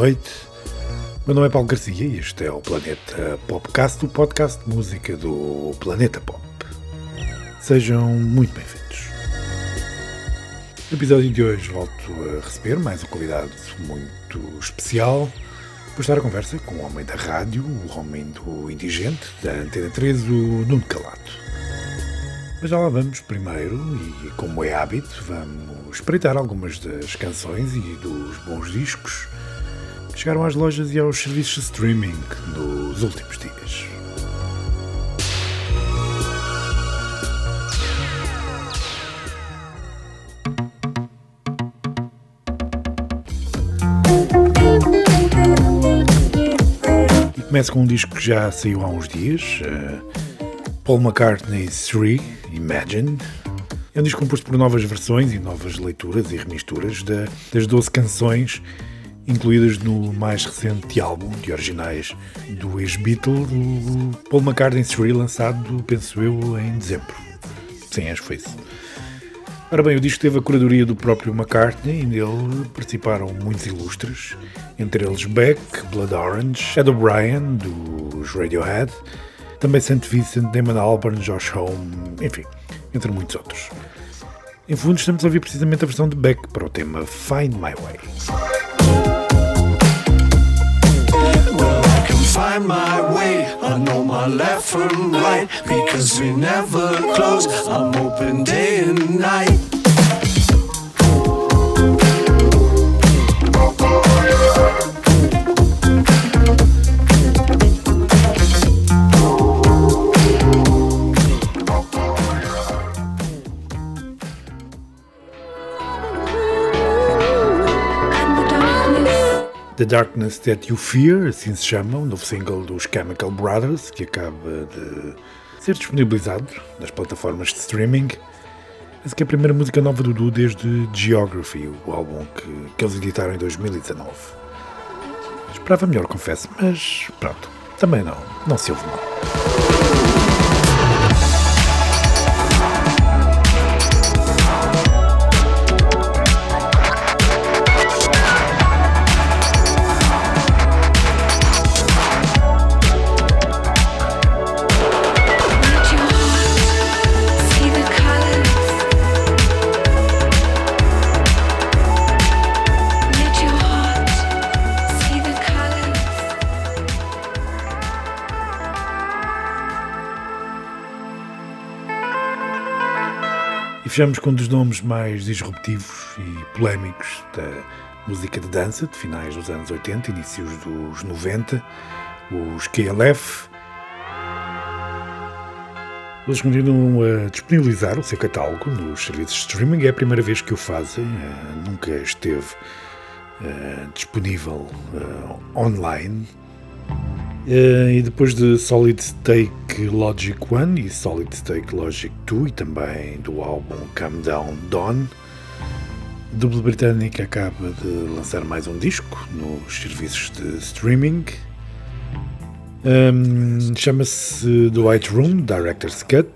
noite. Meu nome é Paulo Garcia e este é o Planeta Popcast, o podcast de música do Planeta Pop. Sejam muito bem-vindos. No episódio de hoje volto a receber mais um convidado muito especial. Vou estar a conversa com o homem da rádio, o homem do indigente, da Antena 3, o Nuno Calado. Mas já lá vamos primeiro, e como é hábito, vamos espreitar algumas das canções e dos bons discos chegaram às lojas e aos serviços de streaming nos últimos dias. E começo com um disco que já saiu há uns dias, uh, Paul McCartney 3, Imagine. É um disco composto por novas versões e novas leituras e remisturas das 12 canções incluídas no mais recente álbum de originais do ex-Beatle, Paul McCartney 3, lançado, penso eu, em dezembro. Sim, acho que foi isso. Ora bem, o disco teve a curadoria do próprio McCartney e nele participaram muitos ilustres, entre eles Beck, Blood Orange, Ed O'Brien, dos Radiohead, também St. Vincent, Damon Albarn, Josh Home, enfim, entre muitos outros. Em fundo, estamos a ouvir precisamente a versão de Beck para o tema Find My Way. Find my way. I know my left from right because we never close. I'm open day and night. The Darkness That You Fear, assim se chama, o novo single dos Chemical Brothers, que acaba de ser disponibilizado nas plataformas de streaming. Essa que é a primeira música nova do duo desde Geography, o álbum que, que eles editaram em 2019. Esperava melhor, confesso, mas pronto, também não, não se ouve mal. Fechamos com um dos nomes mais disruptivos e polémicos da música de dança de finais dos anos 80, inícios dos 90, os KLF. Eles continuam a disponibilizar o seu catálogo nos serviços de streaming, é a primeira vez que o fazem, eh, nunca esteve eh, disponível eh, online e depois de Solid Stake Logic 1 e Solid Stake Logic 2 e também do álbum Calm Down Dawn, a dupla britânica acaba de lançar mais um disco nos serviços de streaming. Um, Chama-se The White Room Director's Cut.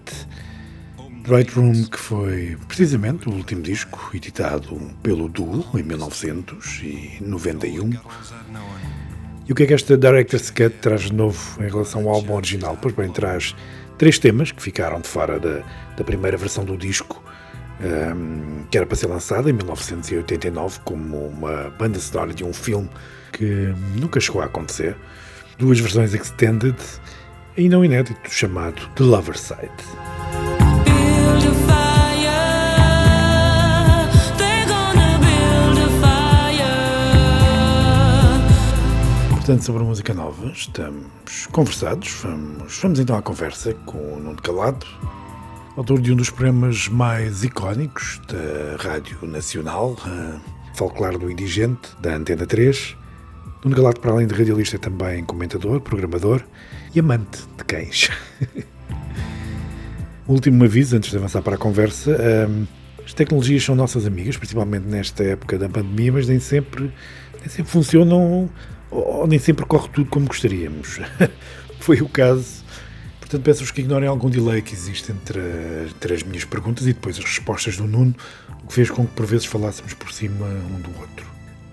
The White Room, que foi precisamente o último disco editado pelo duo em 1991 e o que é que esta Director's Cut traz de novo em relação ao álbum original? Pois bem, traz três temas que ficaram de fora da, da primeira versão do disco, um, que era para ser lançada em 1989 como uma banda sonora de um filme que nunca chegou a acontecer. Duas versões extended, ainda um inédito chamado The Lover Side. Portanto, sobre música nova, estamos conversados. Vamos, vamos então à conversa com o Nuno Calado, autor de um dos programas mais icónicos da Rádio Nacional, Folclore do Indigente, da Antena 3. Nuno Calado, para além de radialista, é também comentador, programador e amante de cães. último aviso, antes de avançar para a conversa. As tecnologias são nossas amigas, principalmente nesta época da pandemia, mas nem sempre, nem sempre funcionam ou nem sempre corre tudo como gostaríamos. Foi o caso. Portanto, peço-vos que ignorem algum delay que existe entre, entre as minhas perguntas e depois as respostas do Nuno, o que fez com que por vezes falássemos por cima um do outro.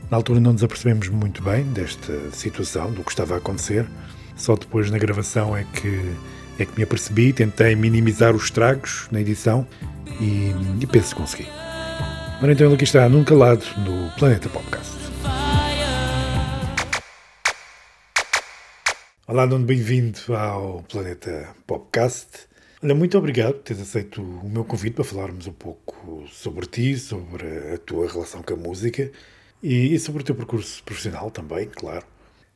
Na altura não nos apercebemos muito bem desta situação, do que estava a acontecer. Só depois na gravação é que, é que me apercebi, tentei minimizar os estragos na edição e, e penso que consegui. Ora então ele aqui está, num calado, no Planeta Podcast. Olá, Nuno, bem-vindo ao Planeta Podcast. Olha, muito obrigado por teres aceito o meu convite para falarmos um pouco sobre ti, sobre a tua relação com a música e, e sobre o teu percurso profissional também, claro.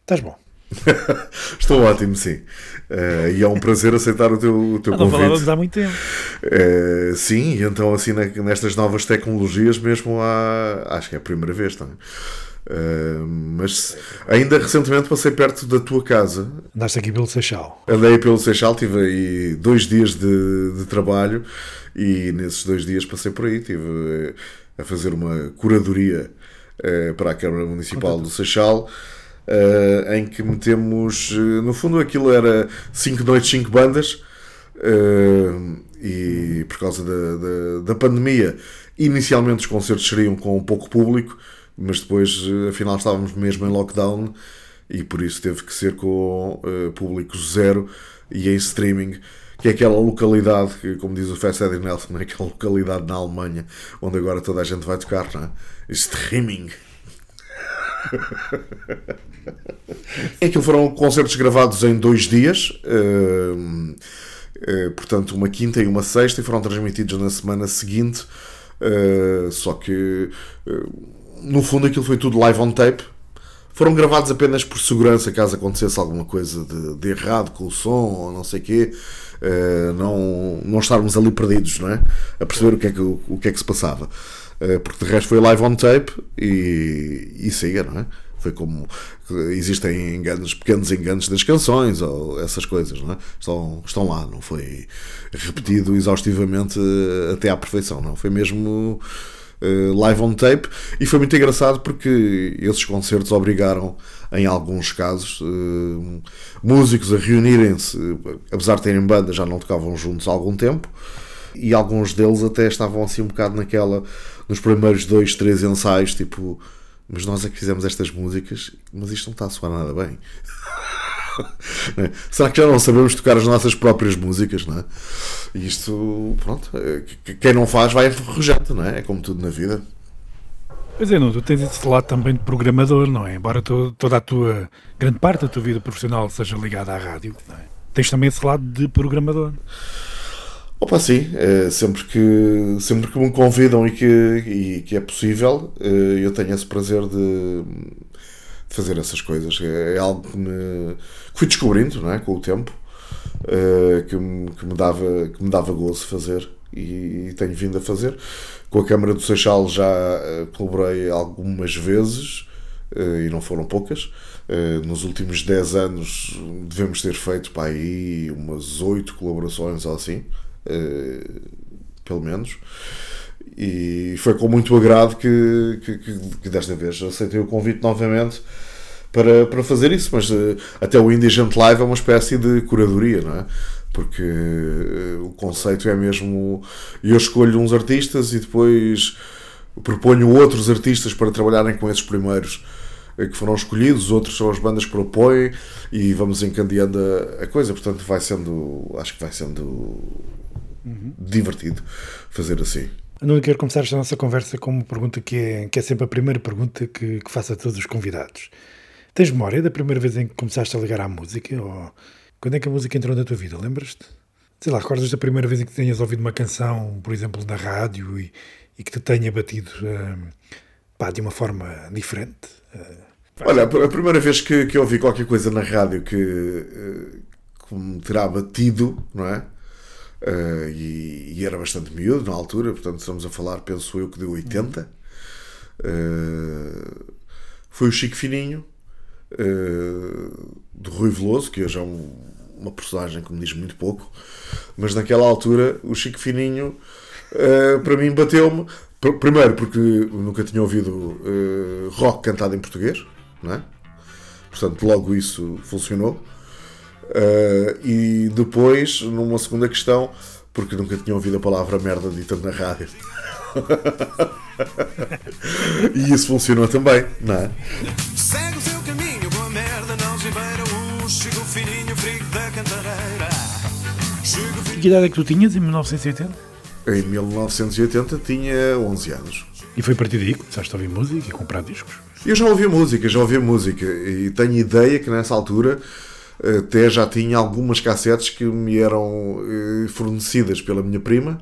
Estás bom? Estou ótimo, sim. Uh, e é um prazer aceitar o teu, o teu não convite. falávamos há muito tempo. Uh, sim, então assim nestas novas tecnologias mesmo há, acho que é a primeira vez também. Uh, mas ainda recentemente passei perto da tua casa. Andaste aqui pelo Seixal. Andei pelo Seixal, tive aí dois dias de, de trabalho e nesses dois dias passei por aí, estive a fazer uma curadoria para a Câmara Municipal do Seixal uh, em que metemos. Uh, no fundo, aquilo era 5 noites, 5 bandas. Uh, e por causa da, da, da, pandemia, inicialmente os concertos seriam com pouco público, mas depois, afinal, estávamos mesmo em lockdown e por isso teve que ser com público zero e em streaming que é aquela localidade, que, como diz o Fast Eddie Nelson, é aquela localidade na Alemanha onde agora toda a gente vai tocar, não é? Streaming. Aquilo foram concertos gravados em dois dias, uh, uh, portanto, uma quinta e uma sexta, e foram transmitidos na semana seguinte. Uh, só que, no fundo, aquilo foi tudo live on tape. Foram gravados apenas por segurança, caso acontecesse alguma coisa de, de errado com o som ou não sei o quê. não, não estarmos ali perdidos, não é? A perceber o que é que, o, o que, é que se passava. Eh, porque de resto foi live on tape e, e siga, não é? Foi como existem enganos, pequenos enganos das canções ou essas coisas, não é? Estão, estão lá, não foi repetido exaustivamente eh, até à perfeição, não. Foi mesmo uh, live on tape e foi muito engraçado porque esses concertos obrigaram, em alguns casos, uh, músicos a reunirem-se, apesar de terem banda, já não tocavam juntos há algum tempo e alguns deles até estavam assim um bocado naquela nos primeiros dois, três ensaios, tipo, mas nós é que fizemos estas músicas, mas isto não está a soar nada bem. é? Será que já não sabemos tocar as nossas próprias músicas, não é? E isto, pronto, é, quem não faz vai enferrujando, não é? É como tudo na vida. Pois é, não, tu tens esse lado também de programador, não é? Embora toda a tua, grande parte da tua vida profissional seja ligada à rádio, é? tens também esse lado de programador. Opa, sim, é, sempre, que, sempre que me convidam e que, e que é possível, é, eu tenho esse prazer de, fazer essas coisas. É, é algo que, me, que fui descobrindo não é, com o tempo, é, que, me, que, me dava, que me dava gozo fazer e, tenho vindo a fazer. Com a Câmara do Seixal já é, colaborei algumas vezes e não foram poucas. Nos últimos 10 anos devemos ter feito para aí umas 8 colaborações ou assim. Eh, pelo menos. E foi com muito agrado que, que, que, desta vez aceitei o convite novamente para, para fazer isso. Mas uh, até o Indigent Live é uma espécie de curadoria, não é? Porque uh, o conceito é mesmo. Eu escolho uns artistas e depois proponho outros artistas para trabalharem com esses primeiros que foram escolhidos, outros são as bandas que propõem e vamos encandeando a, a coisa. Portanto, vai sendo. Acho que vai sendo uhum. divertido fazer assim. Eu não quero começar esta nossa conversa com uma pergunta que é, que é sempre a primeira pergunta que, que faço a todos os convidados. Tens memória da primeira vez em que começaste a ligar à música? Ou quando é que a música entrou na tua vida? Lembras-te? Sei lá, recordas da primeira vez em que tenhas ouvido uma canção, por exemplo, na rádio e, e que te tenha batido uh, pá, de uma forma diferente? Uh, Olha, a primeira vez que, que ouvi qualquer coisa na rádio que, uh, que me terá batido, não é? Uh, e, e, era bastante miúdo na altura, portanto estamos a falar, penso eu, que de 80. Uh, eh, foi o Chico Fininho, uh, do Rui Veloso, que hoje é um, uma personagem que me diz muito pouco, mas naquela altura o Chico Fininho, para mim, bateu-me. Primeiro, porque nunca tinha ouvido rock cantado em português, não é? Portanto, logo isso funcionou. Uh, e depois, numa segunda questão, porque nunca tinha ouvido a palavra merda dita na rádio. e isso funcionou também, não é? Segue o seu caminho, boa merda, não se beira um Chego fininho, frigo da cantareira E que idade é que tu tinhas em 1980? Em 1980 tinha 11 anos. E foi a partir daí que começaste a ouvir música e comprar discos? Eu já ouvia música, já ouvia música e tenho ideia que nessa altura até já tinha algumas cassetes que me eram eh, fornecidas pela minha prima,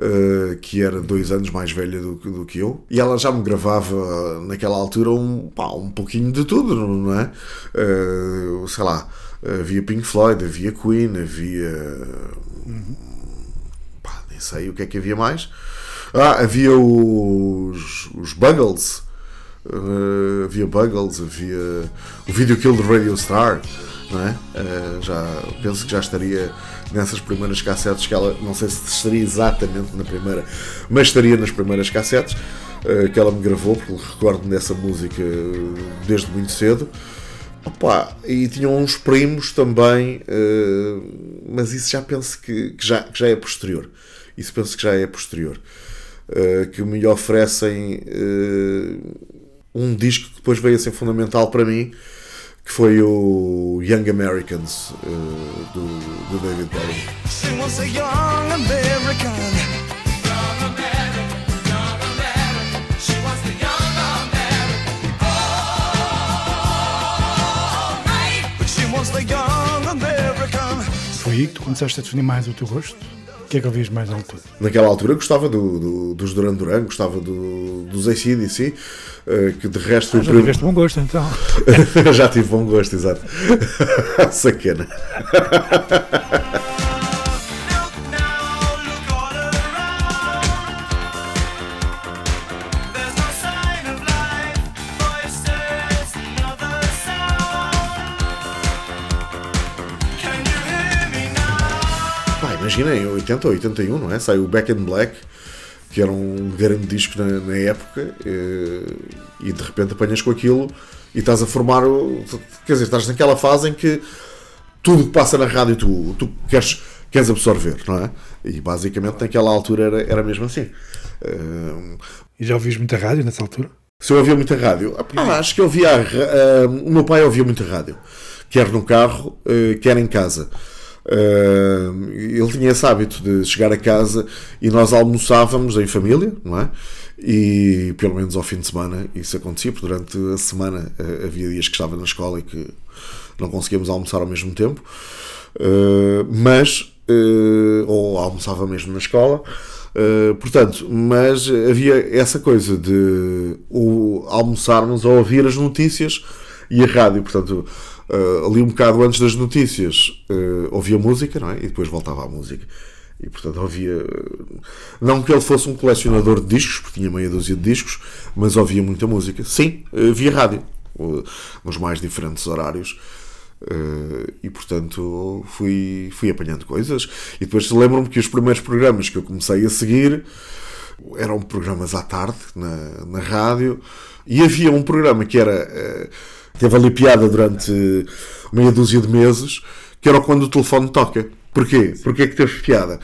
eh, que era dois anos mais velha do, do que eu, e ela já me gravava naquela altura um, pá, um pouquinho de tudo, não é? Eh, sei lá, havia Pink Floyd, havia Queen, havia. pá, nem sei o que é que havia mais. Ah, havia os, os Buggles. Uh, havia Buggles, havia o Video Kill do Radio Star, não é? Uh, já, penso que já estaria nessas primeiras cassetes que ela, não sei se estaria exatamente na primeira, mas estaria nas primeiras cassetes uh, que ela me gravou, porque recordo-me dessa música uh, desde muito cedo. Opa, e tinham uns primos também, uh, mas isso já penso que, que já, que já é posterior. Isso penso que já é posterior. Que me oferecem um disco que depois veio a ser fundamental para mim, que foi o Young Americans uh, do, do David Bowie. She wants a young American She wants the young American. All right. But she wants the young American Foi aí que tu começaste a definir mais o teu gosto? O que é que ouvias mais na altura? Naquela altura gostava do, do- dos Duran Duran, gostava do, dos ACDC, uh, que de resto o Já prim- tiveste bom gosto então. Já tive bom gosto, exato. Sacana. Imagina, em 80 ou 81, não é? Saiu o Back in Black, que era um grande disco na, na época, eh, e de repente apanhas com aquilo e estás a formar. o- Quer dizer, estás naquela fase em que tudo que passa na rádio tu, tu queres, queres absorver, não é? E basicamente naquela altura era, era mesmo assim. Eh, E já ouvias muita rádio nessa altura? se eu ouvia muita rádio, ah, acho que eu ouvia. ah, o meu pai ouvia muita rádio, quer no carro, eh, quer em casa. Ah, ele tinha esse hábito de chegar a casa e nós almoçávamos em família, não é? E pelo menos ao fim de semana isso acontecia, porque durante a semana eh, havia dias que estava na escola e que não conseguíamos almoçar ao mesmo tempo, Uh, mas uh, ou almoçava mesmo na escola. Uh, portanto, mas havia essa coisa de o, almoçarmos ou ouvir as notícias e a rádio, portanto uh, ali um bocado antes das notícias uh, ouvia música, não é? E depois voltava à música. E portanto ouvia uh, não que ele fosse um colecionador de discos porque tinha meia dúzia de discos mas ouvia muita música, sim, uh, via rádio nos mais diferentes horários. E portanto fui, fui apanhando coisas. E depois lembro-me que os primeiros programas que eu comecei a seguir eram programas à tarde na, na rádio. E havia um programa que era teve ali piada durante meia dúzia de meses que era quando o telefone toca porquê? Porquê é que teve piada?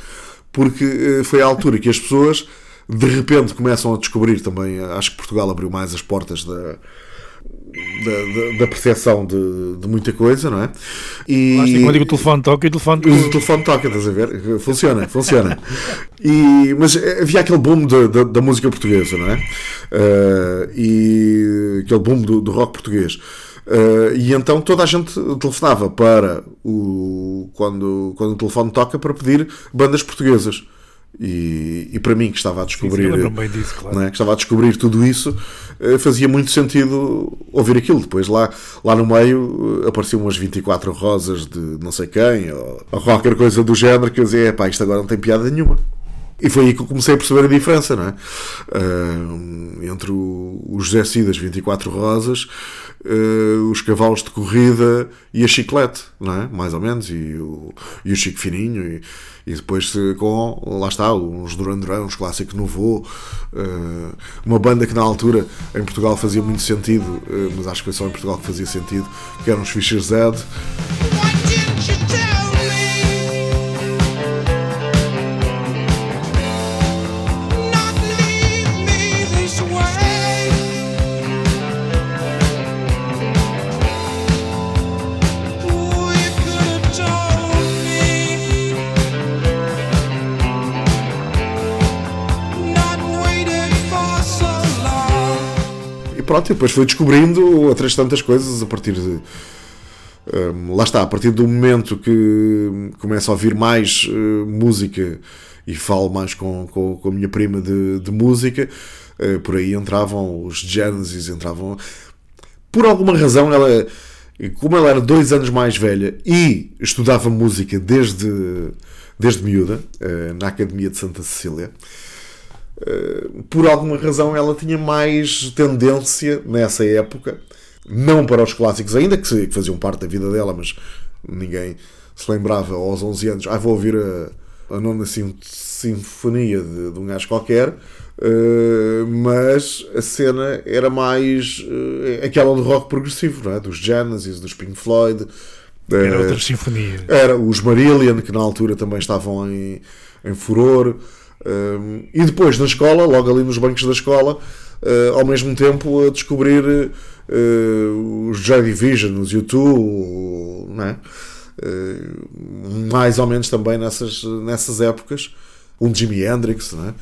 porque uh, foi a altura que as pessoas de repente começam a descobrir também acho que Portugal abriu mais as portas da da, da, percepção de, de muita coisa, não é? E Lá quando digo o telefone toca o telefone o telefone toca, estás a ver? Funciona, funciona. E, mas havia aquele boom da, da, da música portuguesa, não é? Uh, e aquele boom do, do rock português. Uh, e então toda a gente telefonava para o quando, quando o telefone toca para pedir bandas portuguesas. E, e para mim que estava a descobrir Sim, disso, claro. é? que estava a descobrir tudo isso eh, fazia muito sentido ouvir aquilo depois lá, lá no meio eh, apareciam umas 24 rosas de não sei quem ou, ou qualquer coisa do género que eu dizia, pá, isto agora não tem piada nenhuma e foi aí que eu comecei a perceber a diferença não é? Ah, entre o, o José Cid das 24 rosas ah, os cavalos de corrida e a chiclete não é? mais ou menos e o, e o Chico Fininho e, e depois eh, com, lá está, uns Duran uns clássicos no voo, eh, uma banda que na altura em Portugal fazia muito sentido, eh, mas acho que foi só em Portugal que fazia sentido, que eram os Fischer Z. Why didn't you tell me? Pronto, e depois foi descobrindo outras tantas coisas a partir de. hum, lá está, a partir do momento que começo a ouvir mais eh, música e falo mais com, com, com a minha prima de, de música, eh, por aí entravam os Genesis, entravam. Por alguma razão, ela, como ela era dois anos mais velha e estudava música desde, desde miúda, eh, na Academia de Santa Cecília, por alguma razão ela tinha mais tendência nessa época, não para os clássicos ainda, que, faziam parte da vida dela, mas ninguém se lembrava aos 11 anos, ah, vou ouvir a, a nona sinfonia de, de um gajo qualquer, eh, mas a cena era mais eh, aquela do rock progressivo, não é? dos Genesis, dos Pink Floyd. Era eh, outras sinfonias. era os Marillion, que na altura também estavam em, em furor. Um, e depois na escola, logo ali nos bancos da escola, uh, ao mesmo tempo a descobrir uh, os Joy Division, os U2, não é? Uh, mais ou menos também nessas, nessas épocas. Um Jimi Hendrix, não é?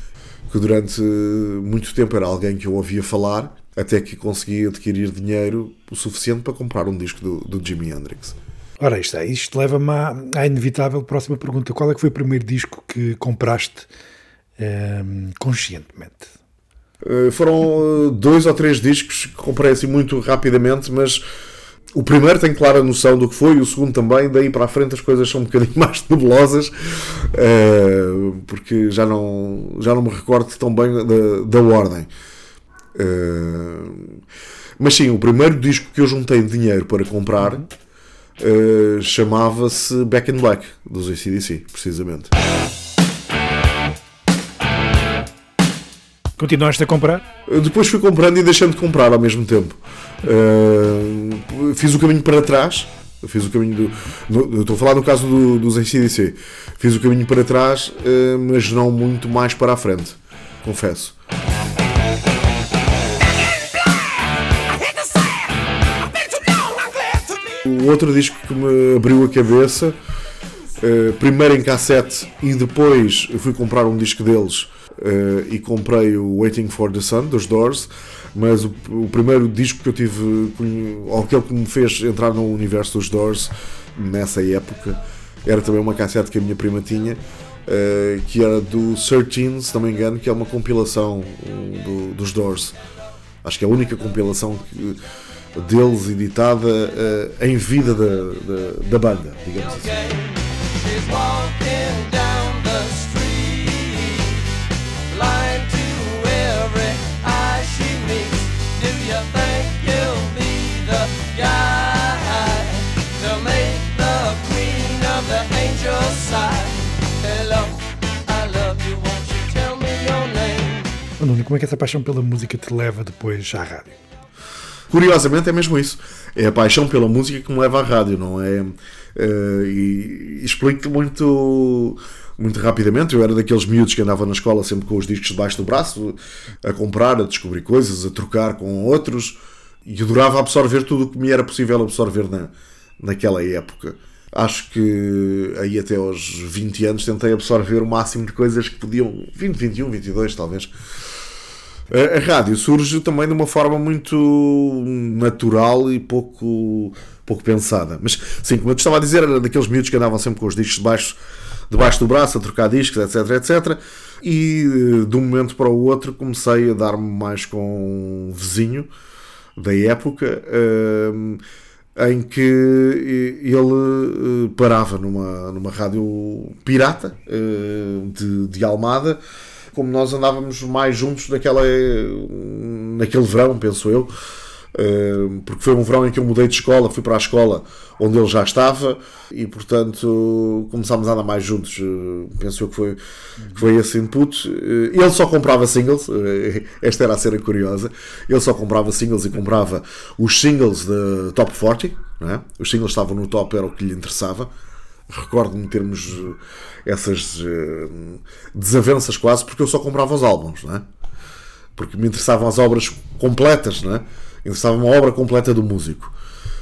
que durante muito tempo era alguém que eu ouvia falar, até que consegui adquirir dinheiro o suficiente para comprar um disco do, do Jimi Hendrix. Ora, isto, isto leva-me à, à inevitável próxima pergunta. Qual é que foi o primeiro disco que compraste ehm, conscientemente? Uh, foram uh, dois ou três discos que comprei assim muito rapidamente, mas o primeiro tenho clara noção do que foi, o segundo também, daí para a frente as coisas são um bocadinho mais nebulosas, uh, porque já não, já não me recordo tão bem da, da ordem. Mas sim, o primeiro disco que eu juntei dinheiro para comprar chamava-se Back in Black, dos ACDC, precisamente. Continuaste a comprar? Depois fui comprando e deixando de comprar ao mesmo tempo. Uh, fiz o caminho para trás. Fiz o caminho do. no- estou a falar no caso do, dos ACDC. Fiz o caminho para trás, uh, mas não muito mais para a frente. Confesso. O outro disco que me abriu a cabeça, uh, primeiro em cassete e depois fui comprar um disco deles uh, e comprei o Waiting for the Sun dos Doors. Mas o, o primeiro disco que eu tive, aquele que me fez entrar no universo dos Doors nessa época, era também uma cassete que a minha prima tinha, uh, que era do 13, se não me engano, que é uma compilação do- dos Doors. Acho que é a única compilação que- deles editada uh, em vida da, da, da banda, digamos assim. Nuno, como é que essa paixão pela música te leva depois à rádio? Curiosamente é mesmo isso. É a paixão pela música que me leva à rádio, não é? Eh, e e explico muito, muito rapidamente. Eu era daqueles miúdos que andavam na escola sempre com os discos debaixo do braço, a comprar, a descobrir coisas, a trocar com outros e adorava absorver tudo o que me era possível absorver na, naquela época. Acho que aí até aos 20 anos tentei absorver o máximo de coisas que podiam. 20, 21, 22 talvez. A rádio surge também de uma forma muito natural e pouco, pouco pensada. Mas, sim, como eu estava a dizer, era daqueles miúdos que andavam sempre com os discos debaixo, debaixo do braço, a trocar discos, etc, etc. E eh, de um momento para o outro comecei a dar-me mais com um vizinho da época. eh, em que ele eh, parava numa, numa rádio pirata de, de Almada, como nós andávamos mais juntos naquela, naquele verão, penso eu, eh, porque foi um verão em que eu mudei de escola, fui para a escola onde ele já estava e, portanto, começámos a andar mais juntos. eh, Penso eu que foi, que foi esse input. Eh, Ele só comprava singles, esta era a cena curiosa. Ele só comprava singles e comprava os singles da Top 40, não é? os singles estavam no top, era o que lhe interessava. Recordo-me termos eh, essas eh, desavenças quase, porque eu só comprava os álbuns, não é? porque me interessavam as obras completas, não é? Interessava-me a obra completa do músico.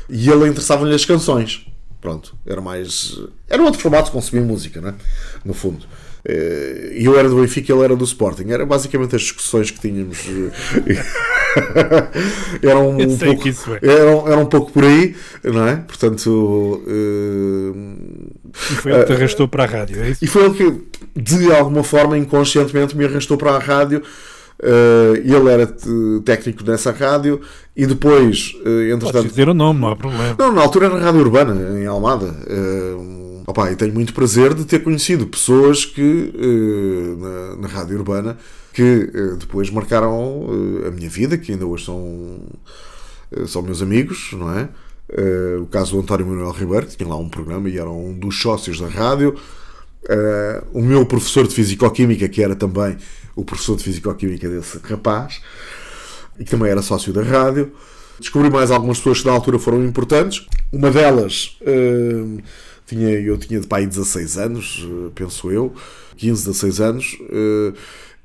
E ele interessava-lhe as canções. Pronto, era mais. Era um outro formato de consumir música, não é? No fundo. Eh, E eu era do Benfica e ele era do Sporting. Era basicamente as discussões que tínhamos. eh, era um, pouco, é. era, um- pouco por aí, não é? Portanto, eh, E foi ele que te arrastou para a rádio, é isso? e foi ele que, de alguma forma, inconscientemente, me arrastou para a rádio. Eh, ele era técnico nessa rádio e depois, eh, Podes entretanto, dizer o nome, não há problema. não, na altura era Rádio Urbana, em Almada. Uh, opá, e tenho muito prazer de ter conhecido pessoas que, eh, na, na Rádio Urbana, que eh, depois marcaram eh, a minha vida, que ainda hoje são, são meus amigos, não é? O caso do António Manuel Ribeiro, que tinha lá um programa e era um dos sócios da rádio. O meu professor de Fisicoquímica, que era também o professor de Fisicoquímica desse rapaz, e que também era sócio da rádio. Descobri mais algumas pessoas que na altura foram importantes. Uma delas, hum, tinha, eu tinha de pai 16 anos, eh, penso eu, 15, 16 anos, eh,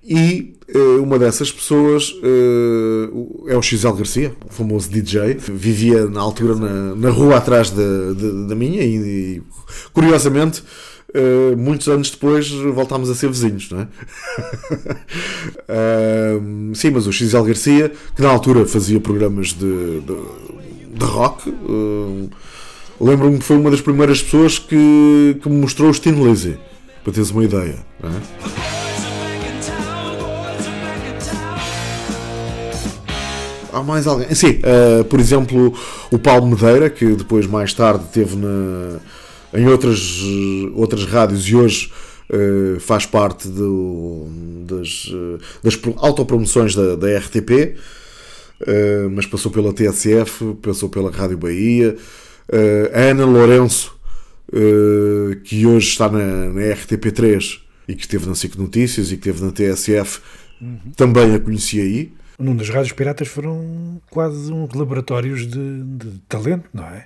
e eh, uma dessas pessoas é o Xisel Garcia, o famoso DJ. Vivia na altura na, na rua atrás da, da, da minha e, e, curiosamente, eh, muitos anos depois voltámos a ser vizinhos, não é? Ahm, sim, mas o Xisel Garcia, que na altura fazia programas de, de, de rock, ahm, lembro-me que foi uma das primeiras pessoas que, que me mostrou o Stin Lizzy, para teres uma ideia. não é? Há mais alguém? Sim, ah, por exemplo, o Paulo Medeira, que depois, mais tarde, teve na, em outras, outras rádios e hoje ah, faz parte do- das, ah, das pro- autopromoções da, da RTP, ah, mas passou pela TSF, passou pela Rádio Bahia. Ah, a Ana Lourenço, ah, que hoje está na, na RTP3 e que esteve na SIC Notícias e que esteve na TSF, também a conheci aí. Num das rádios piratas foram quase uns laboratórios de, de talento, não é?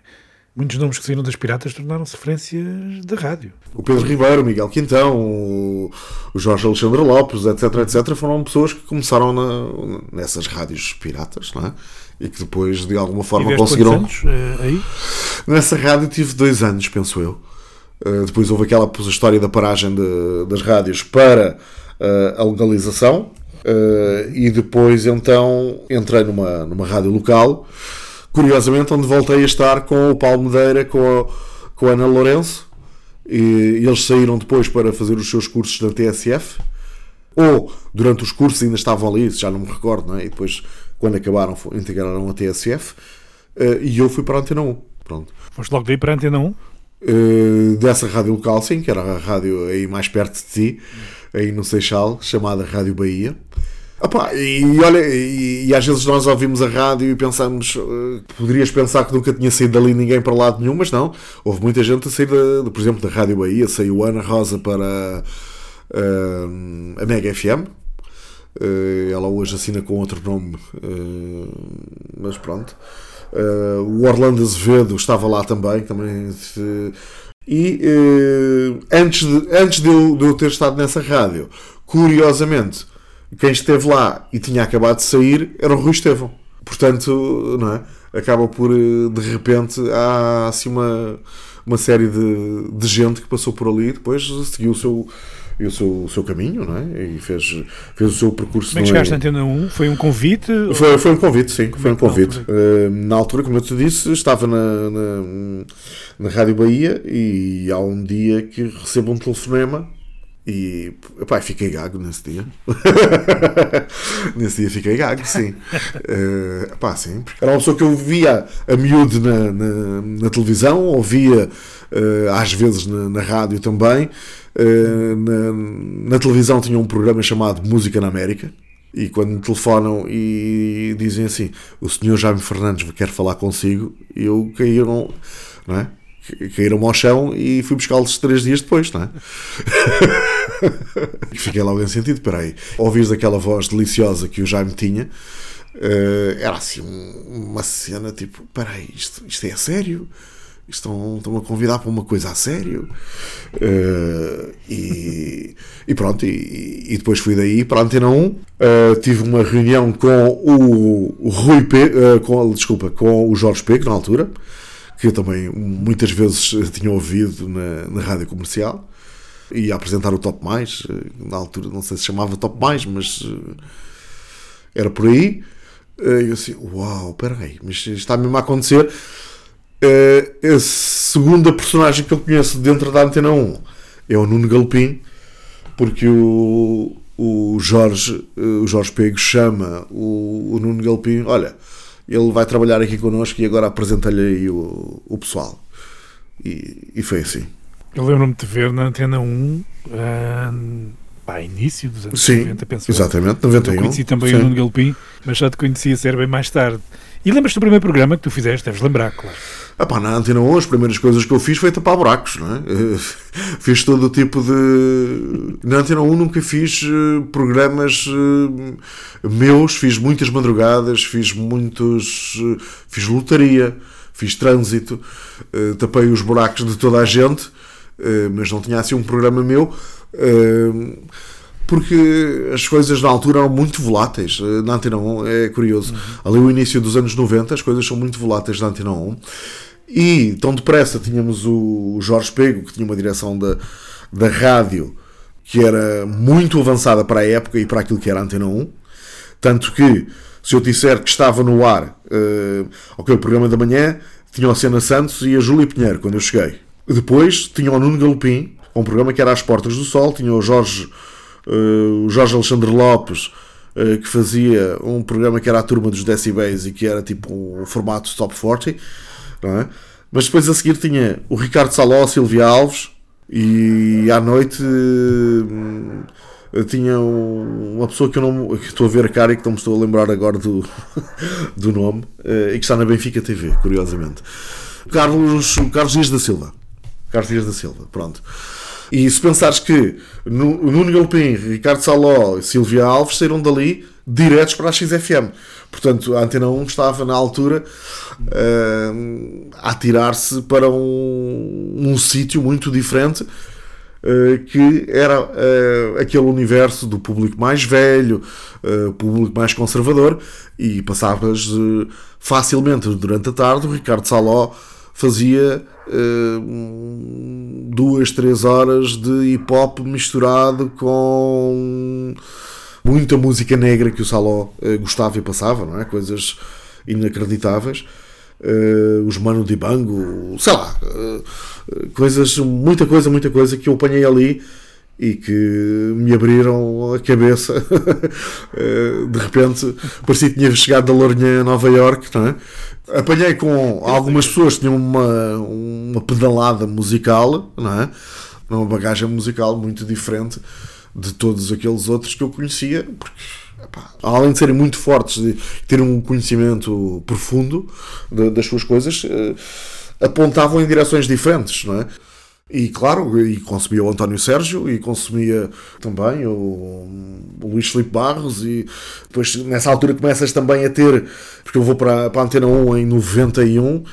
Muitos nomes que saíram das piratas tornaram-se referências da rádio. O Pedro Ribeiro, o Miguel Quintão, o Jorge Alexandre Lopes, etc, etc, foram pessoas que começaram na- nessas rádios piratas, não é? E que depois, de alguma forma, conseguiram. anos eh, aí? Nessa rádio tive dois anos, penso eu. Uh, depois houve aquela história da paragem de- das rádios para uh, a legalização. Uh, e depois então entrei numa, numa rádio local, curiosamente, onde voltei a estar com o Paulo Medeira, com a, com a Ana Lourenço. E, e eles saíram depois para fazer os seus cursos na TSF. Ou durante os cursos ainda estavam ali, já não me recordo, não é? E depois, quando acabaram, integraram a TSF. Uh, e eu fui para a Antena 1. Pronto. Foste logo daí para a Antena 1? Uh, dessa rádio local, sim, que era a rádio aí mais perto de ti, aí no Seixal, chamada Rádio Bahia. Opá, e olha, e, e às vezes nós ouvimos a rádio e pensamos, uh, poderias pensar que nunca tinha saído dali ninguém para lado nenhum, mas não. Houve muita gente a sair, da, de, por exemplo, da Rádio Bahia, saiu Ana Rosa para uh, a Mega FM. Uh, ela hoje assina com outro nome, uh, mas pronto. Uh, o Orlando Azevedo estava lá também, também e antes, de, antes de, eu, de eu ter estado nessa rádio, curiosamente, quem esteve lá e tinha acabado de sair era o Rui Estevão. Portanto, não é? acaba por de repente há assim uma, uma série de, de gente que passou por ali e depois seguiu o seu, o seu, o seu caminho não é? e fez, fez o seu percurso. Como é que chegaste à Antena 1? Foi um convite? foi, foi um convite, sim, foi um é convite. altura? Uh, na altura, como eu te disse, estava na, na, na Rádio Bahia e há um dia que recebo um telefonema e epá, fiquei gago nesse dia. nesse dia fiquei gago, sim. Uh, epá, sim. porque Era uma pessoa que eu via a miúdo na, na, na televisão, ouvia uh, às vezes na, na rádio também. Uh, na, na televisão tinha um programa chamado Música na América. E quando me telefonam e dizem assim: o senhor Jaime Fernandes quer falar consigo, eu caíram, não é? Caíram ao chão e fui buscá-los três dias depois, não é? Fiquei logo em sentido: espera aí, ouvires aquela voz deliciosa que o Jaime tinha, eh, era assim um- uma cena tipo: espera aí, isto, isto é a sério? Estão- Estão-me a convidar para uma coisa a sério? Eh, e, e pronto, e, e depois fui daí para a Antena 1. eh, tive uma reunião com o, Rui P, com, desculpa, com o Jorge Pego na altura, que eu também muitas vezes tinha ouvido na, na rádio comercial. E a apresentar o Top Mais, eh, na altura não sei se chamava Top Mais, mas eh, era por aí. Eh, Eu assim, uau, peraí, mas está mesmo a acontecer. Eh, A segunda personagem que eu conheço dentro da Antena 1 é o Nuno Galopim, porque o, o Jorge, eh, o Jorge Pego chama o, o Nuno Galopim, olha, ele vai trabalhar aqui connosco e agora apresenta-lhe aí o, o pessoal. E, e foi assim. Eu lembro-me de ver na Antena 1, ah, pá, início dos anos Sim, 90, penso eu. exatamente, Eu 91. conheci também sim. o Nuno Galpim, mas já te conhecia ser bem mais tarde. E lembras-te do primeiro programa que tu fizeste? Deves lembrar, claro. Ah pá, na Antena 1 as primeiras coisas que eu fiz foi tapar buracos, não é? Eh, fiz todo o tipo de... Na Antena 1 nunca fiz eh, programas eh, meus, fiz muitas madrugadas, fiz muitos... fiz lotaria, fiz trânsito, tapei os buracos de toda a gente, mas não tinha assim um programa meu... eh, porque as coisas na altura eram muito voláteis. Eh, Na Antena 1 é curioso. Ali o início dos anos 90 as coisas são muito voláteis na Antena 1. E tão depressa tínhamos o Jorge Pego, que tinha uma direção da, da rádio que era muito avançada para a época e para aquilo que era a Antena 1. Tanto que, se eu disser que estava no ar, eh, ok, o programa da manhã, tinha a Cena Santos e a Júlia Pinheiro, quando eu cheguei. Depois tinha o Nuno Galopim, um programa que era às Portas do Sol, tinha o Jorge, eh, o Jorge Alexandre Lopes, eh, que fazia um programa que era a Turma dos Decibéis e que era tipo um formato top 40, não é? Mas depois a seguir tinha o Ricardo Saló, Silvia Alves, e à noite hum, tinha um- uma pessoa que eu não que estou a ver a cara e que não me estou a lembrar agora do, do nome eh, e que está na Benfica TV, curiosamente. Carlos, Carlos Dias da Silva. Carlos Dias da Silva, pronto. E se pensares que Nuno Galpim, Ricardo Saló e Silvia Alves saíram dali diretos para a XFM. Portanto, a Antena 1 estava na altura eh, a atirar-se para um, um sítio muito diferente eh, que era eh, aquele universo do público mais velho, eh, público mais conservador, e passavas facilmente durante a tarde. O Ricardo Saló fazia eh, duas, três horas de hip hop misturado com muita música negra que o Saló eh, gostava e passava, não é? Coisas inacreditáveis. Eh, os Mano Dibango, sei lá, coisas, muita coisa, muita coisa que eu apanhei ali e que me abriram a cabeça. Eh, de repente, parecia que tinha chegado da Lourinhã a Nova York, não é? Apanhei com algumas pessoas que tinham uma, uma pedalada musical, não é? Uma bagagem musical muito diferente de todos aqueles outros que eu conhecia, porque epá, além de serem muito fortes, de ter um conhecimento profundo de- das suas coisas, eh, apontavam em direções diferentes, não é? E claro, e consumia o António Sérgio e consumia também o, o Luís Filipe Barros e depois nessa altura começas também a ter, porque eu vou para, para a Antena 1 em 91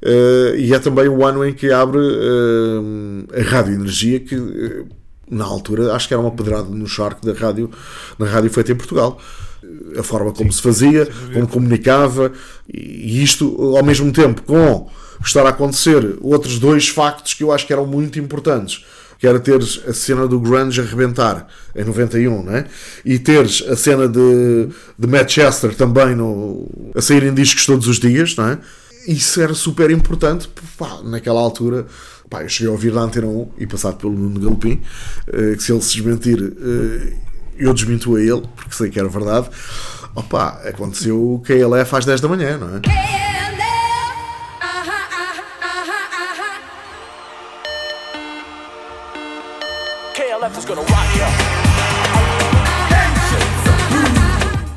eh, e é também o ano em que abre eh, a Rádio Energia que eh, na altura acho que era uma pedrada no charco da rádio, na rádio feita em Portugal. A forma como se fazia, como comunicava, e isto ao mesmo tempo com estar a acontecer outros dois factos que eu acho que eram muito importantes. Que era teres a cena do grunge a rebentar em 91, né? e teres a cena de, de Manchester também no, a saírem discos todos os dias, não é? Isso era super importante, pá, naquela altura. Pá, eu cheguei a ouvir da Antena 1 e passado pelo Nuno Galopim, eh, que se ele se desmentir, eh, eu desminto a ele, porque sei que era verdade. Opa, aconteceu o KLF às 10 da manhã, não é?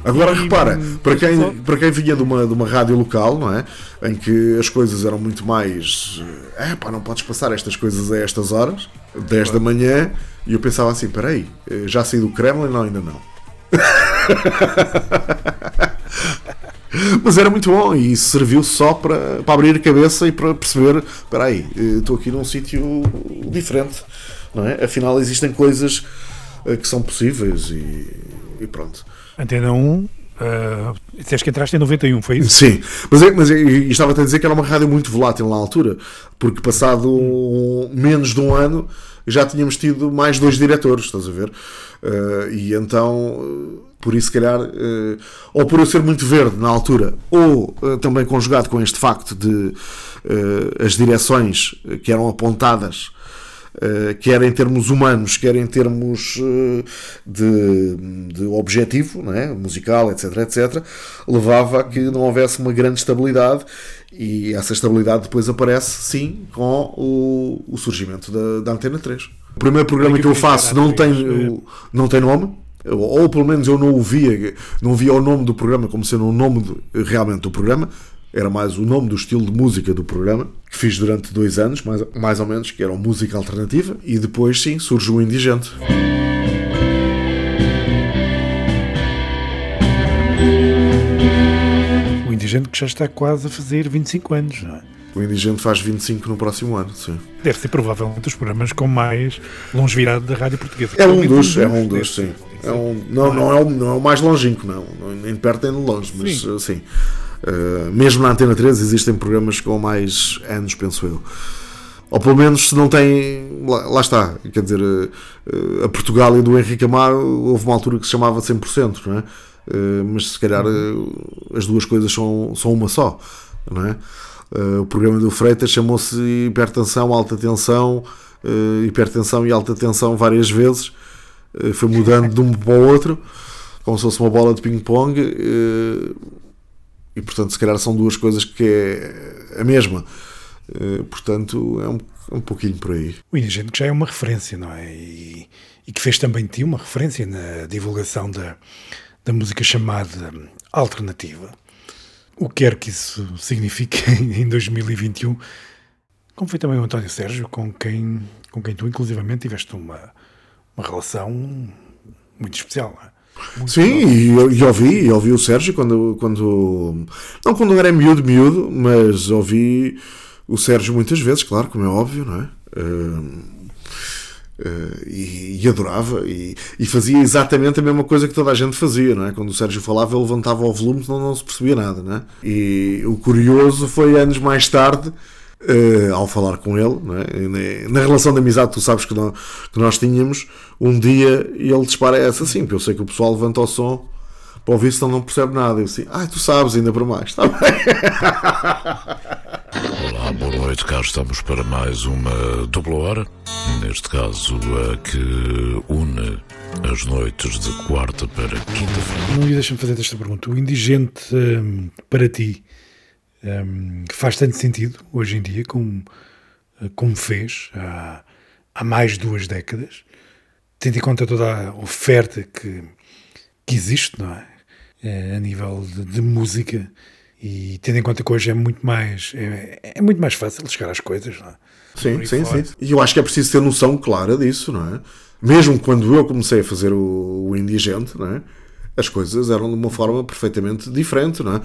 Agora repara, para quem, para quem vinha de uma, de uma rádio local, não é? Em que as coisas eram muito mais. É pá, não podes passar estas coisas a estas horas, 10 da manhã, e eu pensava assim: peraí, eh, já saí do Kremlin? Não, ainda não. Mas era muito bom e isso serviu só para, para abrir a cabeça e para perceber: espera aí, eh, estou aqui num sítio diferente, não é? Afinal, existem coisas eh, que são possíveis e, e pronto. Antena 1, Uh, disseste que entraste em 91, foi isso? Sim, mas, é- mas é- estava a dizer que era uma rádio muito volátil na altura, porque passado um- menos de um ano já tínhamos tido mais dois diretores, estás a ver? Uh, e então, uh, por isso, se calhar, uh, ou por eu ser muito verde na altura, ou também conjugado com este facto de as direções que eram apontadas quer em termos humanos, quer em termos uh, de, de objetivo, é? musical, etc, etc, levava a que não houvesse uma grande estabilidade e essa estabilidade depois aparece, sim, com o, o surgimento da, da Antena 3. O primeiro programa que eu faço não tem, não tem nome, ou pelo menos eu não o via, não via o nome do programa como sendo o nome de- realmente do programa, era mais o nome do estilo de música do programa, que fiz durante dois anos, mais, mais ou menos, que era uma música alternativa, e depois sim surge o Indigente. O Indigente que já está quase a fazer 25 anos, não é? O Indigente faz 25 no próximo ano, sim. Deve ser provavelmente os programas com mais longevidade da rádio portuguesa. É um dos, é um dos, sim. É um, não, não, é o, não é o mais longínquo, não. Nem de perto nem de longe, mas Sim. sim. Uh, mesmo na Antena 13 existem programas com mais anos, penso eu. Ou pelo menos se não tem. Lá, lá está. Quer dizer, uh, a Portugal e do Henrique Amaro houve uma altura que se chamava 100%, não é? Uh, mas se calhar as duas coisas são, são uma só, não é? O programa do Freitas chamou-se hipertensão, alta tensão, hipertensão e alta tensão várias vezes. Foi mudando de um para o outro, como se fosse uma bola de ping-pong. E portanto, se calhar são duas coisas que é a mesma. Uh, portanto, é um, um pouquinho por aí. O Indigente que já é uma referência, não é? E, e que fez também ti uma referência na divulgação da, da música chamada alternativa. O que quer que isso signifique em 2021, como foi também o António Sérgio, com quem, com quem tu inclusivamente tiveste uma, uma relação muito especial. É? Muito Sim, e, eu- ouvi, e ouvi o Sérgio quando, quando. Não quando eu era miúdo, miúdo, mas ouvi o Sérgio muitas vezes, claro, como é óbvio, não é? Hum, eh, e, e adorava e, e fazia exatamente a mesma coisa que toda a gente fazia, não é? Quando o Sérgio falava, ele levantava o volume, senão não se percebia nada, não é? E o curioso foi anos mais tarde, eh, ao falar com ele, não é? Na, relação de amizade, tu sabes que nós, que nós tínhamos, um dia ele dispara essa assim, porque eu sei que o pessoal levanta o som para ouvir, senão não percebe nada. Eu assim, ah, tu sabes ainda para mais, está bem? Olá, boa noite. Cá estamos para mais uma dupla hora. Neste caso, a que une as noites de quarta para quinta-feira. Não, e deixa-me fazer esta pergunta. O indigente, hum, para ti, hum, faz tanto sentido hoje em dia como, como fez há, há mais de duas décadas, tendo em conta toda a oferta que, que existe, não é? Eh, a nível de, de música e tendo em conta que hoje é muito mais é, é muito mais fácil chegar às coisas, não é? Sim, sim, fora. sim. E eu acho que é preciso ter noção clara disso, não é? Mesmo quando eu comecei a fazer o, o indigente, não é? As coisas eram de uma forma perfeitamente diferente, não é?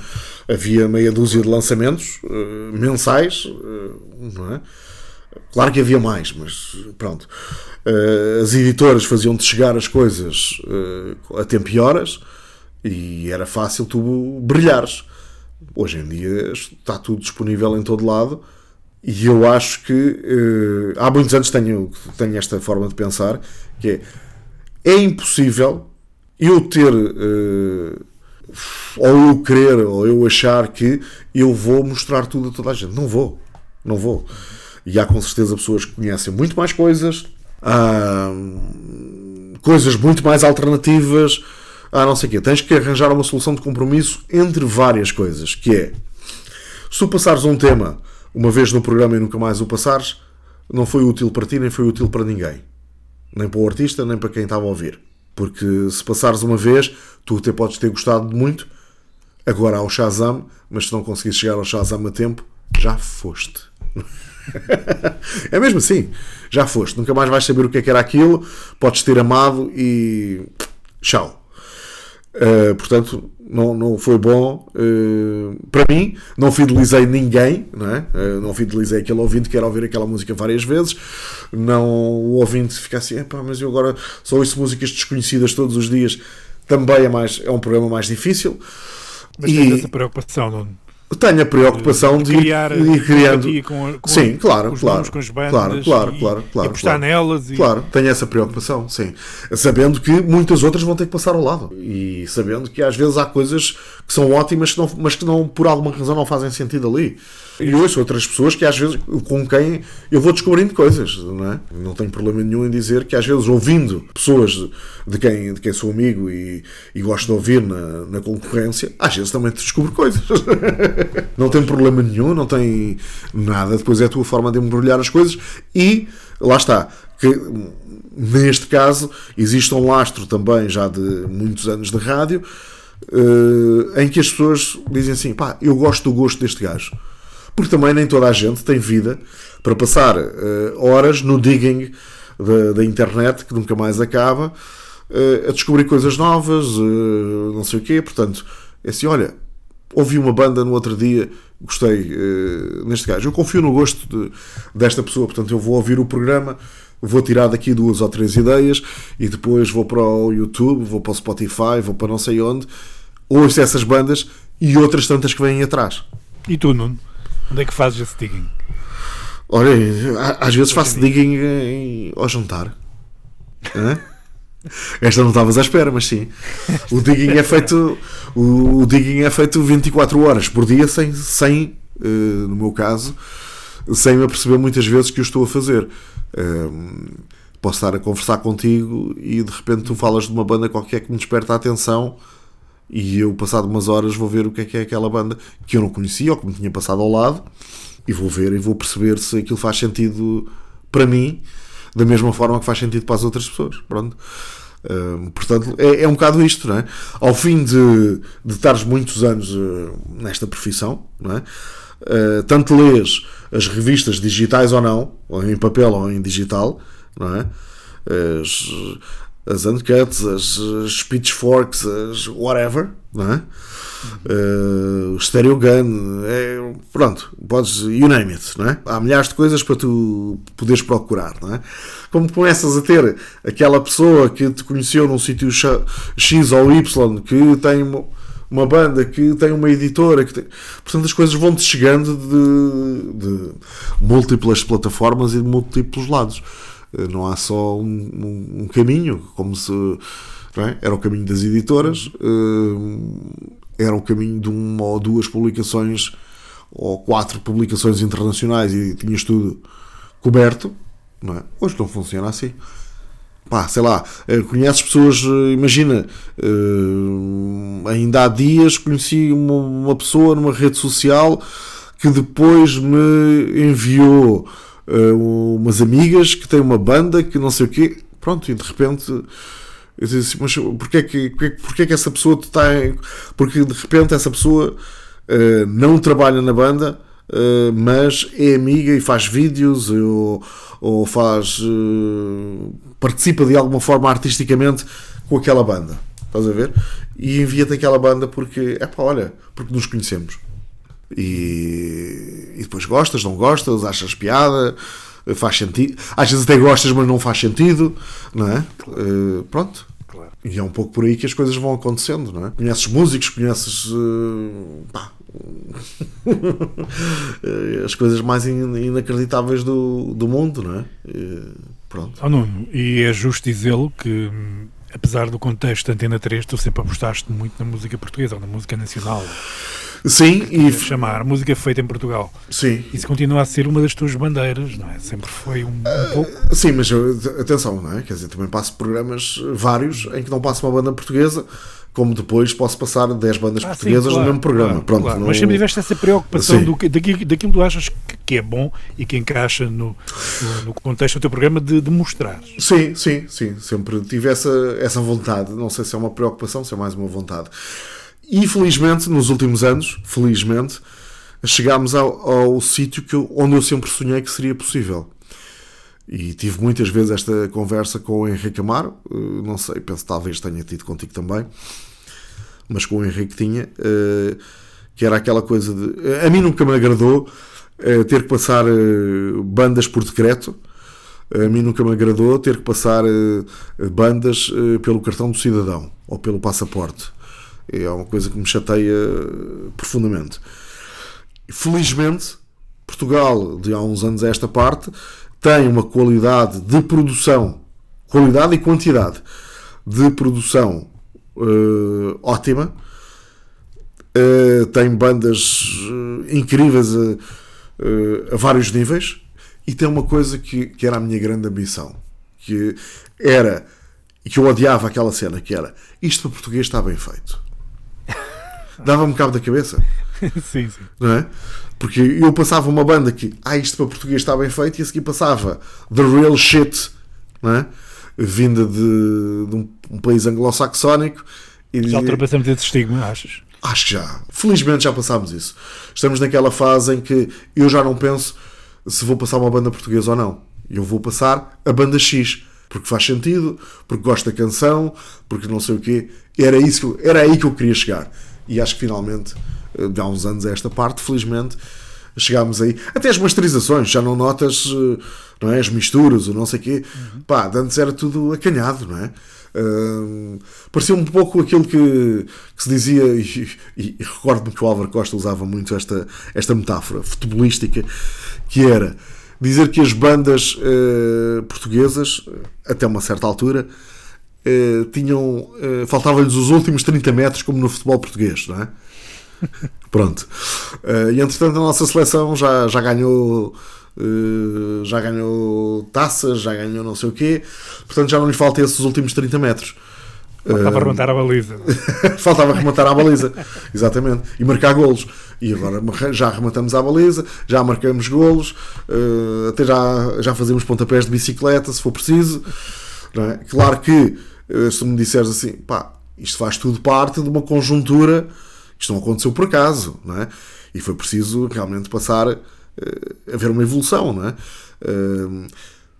Havia meia dúzia de lançamentos eh, mensais, eh, não é? Claro que havia mais, mas pronto. Eh, as editoras faziam-te chegar as coisas a tempo e horas e era fácil tu brilhares. Hoje em dia está tudo disponível em todo lado e eu acho que há muitos anos tenho, tenho esta forma de pensar que é, é impossível eu ter eh, ou eu querer ou eu achar que eu vou mostrar tudo a toda a gente. Não vou. Não vou. E há com certeza pessoas que conhecem muito mais coisas, hum, coisas muito mais alternativas, há não sei o quê. Tens que arranjar uma solução de compromisso entre várias coisas, que é se tu passares um tema uma vez no programa e nunca mais o passares, não foi útil para ti, nem foi útil para ninguém. Nem para o artista, nem para quem estava a ouvir. Porque se passares uma vez, tu até podes ter gostado muito, agora há o Shazam, mas se não conseguires chegar ao Shazam a tempo, já foste. é mesmo assim, já foste. Nunca mais vais saber o que é que era aquilo, podes ter amado e. Tchau. Uh, portanto, não, não foi bom uh, para mim. Não fidelizei ninguém, não, é? Uh, não fidelizei aquele ouvinte que quer ouvir aquela música várias vezes. Não o ouvinte fica assim, mas eu agora só ouço músicas desconhecidas todos os dias. também é, mais, é um programa mais difícil. Mas E- tens essa preocupação, Nuno. Tenho a preocupação de, criar de ir criando. com, com Sim, claro, claro, nomes, com as bandas claro, claro, e, claro, claro, e apostar claro. nelas e Claro, tenho essa preocupação, sim. Sabendo que muitas outras vão ter que passar ao lado. E sabendo que às vezes há coisas que são ótimas, mas que não, por alguma razão não fazem sentido ali. E ouço outras pessoas que às vezes, com quem eu vou descobrindo coisas, não é? Não tenho problema nenhum em dizer que às vezes ouvindo pessoas de quem, de quem sou amigo e, e gosto de ouvir na, na concorrência, às vezes também descubro coisas. não tem problema nenhum, não tem nada. Depois é a tua forma de embrulhar as coisas e lá está. Que, neste caso, existe um lastro também já de muitos anos de rádio eh, em que as pessoas dizem assim: pá, eu gosto do gosto deste gajo. Porque também nem toda a gente tem vida para passar eh, horas no digging da, internet, que nunca mais acaba, eh, a descobrir coisas novas, não sei o quê. Portanto, é assim: olha, ouvi uma banda no outro dia, gostei eh, neste gajo. Eu confio no gosto de- desta pessoa, portanto, eu vou ouvir o programa, vou tirar daqui duas ou três ideias e depois vou para o YouTube, vou para o Spotify, vou para não sei onde, ouço essas bandas e outras tantas que vêm atrás. E tu, Nuno? Onde é que fazes esse digging? Olha, às vezes faço digging em- ao jantar. Hã? Esta não estavas à espera, mas sim. O digging é feito, o, o digging é feito 24 horas por dia, sem, sem eh, no meu caso, sem me aperceber muitas vezes que o estou a fazer. Ehm, posso estar a conversar contigo e de repente tu falas de uma banda qualquer que me desperta a atenção e eu, passado umas horas, vou ver o que é que é aquela banda que eu não conhecia ou que me tinha passado ao lado e vou ver e vou perceber se aquilo faz sentido para mim da mesma forma que faz sentido para as outras pessoas. Pronto. Hum, portanto, é, é um bocado isto, não é? Ao fim de, de estares muitos anos eh, nesta profissão, não é? Eh, tanto lês as revistas digitais ou não, ou em papel ou em digital, não é? As, as Uncuts, as, as Pitchforks, as whatever, não é? Uh, o Stereo Gun, é, pronto, podes, you name it, não é? Há milhares de coisas para tu poderes procurar, não é? Como começas a ter aquela pessoa que te conheceu num sítio X ou Y que tem uma, banda, que tem uma editora, que tem... portanto as coisas vão-te chegando de, de múltiplas plataformas e de múltiplos lados. Uh, Não há só um, um- um caminho, como se é? era o caminho das editoras, uh, era o caminho de uma ou duas publicações ou quatro publicações internacionais e tinhas tudo coberto. Não é? Hoje não funciona assim. Pá, sei lá, eh, conheces pessoas, eh, imagina, eh, ainda há dias conheci uma, uma pessoa numa rede social que depois me enviou umas amigas que têm uma banda que não sei o quê, pronto, e de repente eu disse assim, mas porquê que, porquê, que essa pessoa está em... porque de repente essa pessoa eh, não trabalha na banda eh, mas é amiga e faz vídeos ou, ou faz eh, participa de alguma forma artisticamente com aquela banda estás a ver? e envia-te aquela banda porque é pá, olha, porque nos conhecemos e, e depois gostas, não gostas, achas piada faz sentido, às vezes até gostas mas não faz sentido não é? Eh, pronto Claro. e é um pouco por aí que as coisas vão acontecendo, não é? Conheces músicos, conheces eh, pá, eh, as coisas mais in- inacreditáveis do, do mundo, não é? Eh, Pronto. Oh, Nuno, e é justo dizê-lo que, apesar do contexto da Antena 3, tu sempre apostaste muito na música portuguesa ou na música nacional, Sim, e chamar música feita em Portugal. sim, Isso continua a ser uma das tuas bandeiras, não é? Sempre foi um, um pouco. sim, mas atenção, não é? Quer dizer, também passo programas vários em que não passo uma banda portuguesa, como depois posso passar 10 bandas Ah, sim, portuguesas claro, no mesmo programa. claro, Pronto, claro. não- Mas sempre tiveste essa preocupação Sim. do que, daqui- daquilo que tu achas que, é bom e que encaixa no, no, no contexto do teu programa de, de mostrar. Sim, sim, sim. Sempre tive essa, essa vontade. Não sei se é uma preocupação, se é mais uma vontade. E felizmente, nos últimos anos, felizmente, chegámos ao, ao sítio que eu- onde eu sempre sonhei que seria possível. E tive muitas vezes esta conversa com o Henrique Amaro. eh, Não sei, penso talvez tenha tido contigo também. Mas com o Henrique tinha. eh, Que era aquela coisa de. A mim nunca me agradou eh, ter que passar bandas por decreto A mim nunca me agradou ter que passar bandas pelo cartão do cidadão ou pelo passaporte. É uma coisa que me chateia profundamente. Felizmente, Portugal, de há uns anos a esta parte, tem uma qualidade de produção, qualidade e quantidade de produção eh, ótima. Eh, tem bandas eh, incríveis a, a vários níveis e tem uma coisa que, que era a minha grande ambição, que era e que eu odiava aquela cena, que era isto para português está bem feito. Dava-me cabo da cabeça sim, sim. não é? Porque eu passava uma banda que, ah, isto para português está bem feito, e a seguir passava The Real Shit, não é? Vinda de, de um, um país anglo-saxónico. e Já ultrapassamos esse estigma, achas? Acho que já. Felizmente já passámos isso. Estamos naquela fase em que eu já não penso se vou passar uma banda portuguesa ou não. Eu vou passar a banda X. Porque faz sentido, porque gosto da canção, porque não sei o quê. Era, isso, era aí que eu queria chegar. E acho que finalmente, eh, de há uns anos a esta parte, felizmente, chegámos aí. Até as masterizações, já não notas eh, não é? as misturas, o não sei o quê. Pá, de antes era tudo acanhado, não é? Hum, parecia um pouco aquilo que, que se dizia, e, e- e recordo-me que o Álvaro Costa usava muito esta, esta metáfora futebolística, que era dizer que as bandas portuguesas, até uma certa altura, eh, tinham eh, faltavam-lhes os últimos 30 metros, como no futebol português, não é? Pronto. Eh, e entretanto a nossa seleção já, já ganhou eh, já ganhou taças, já ganhou não sei o quê, portanto já não lhe falta esses últimos 30 metros. Estava a rematar a baliza. Faltava rematar à baliza, exatamente, e marcar golos. E agora já rematamos à baliza, já marcamos golos, até já, já fazemos pontapés de bicicleta se for preciso. é? Claro que se me disseres assim, pá, isto faz tudo parte de uma conjuntura, isto não aconteceu por acaso, não é? E foi preciso realmente passar eh, a ver uma evolução, não é? Eh,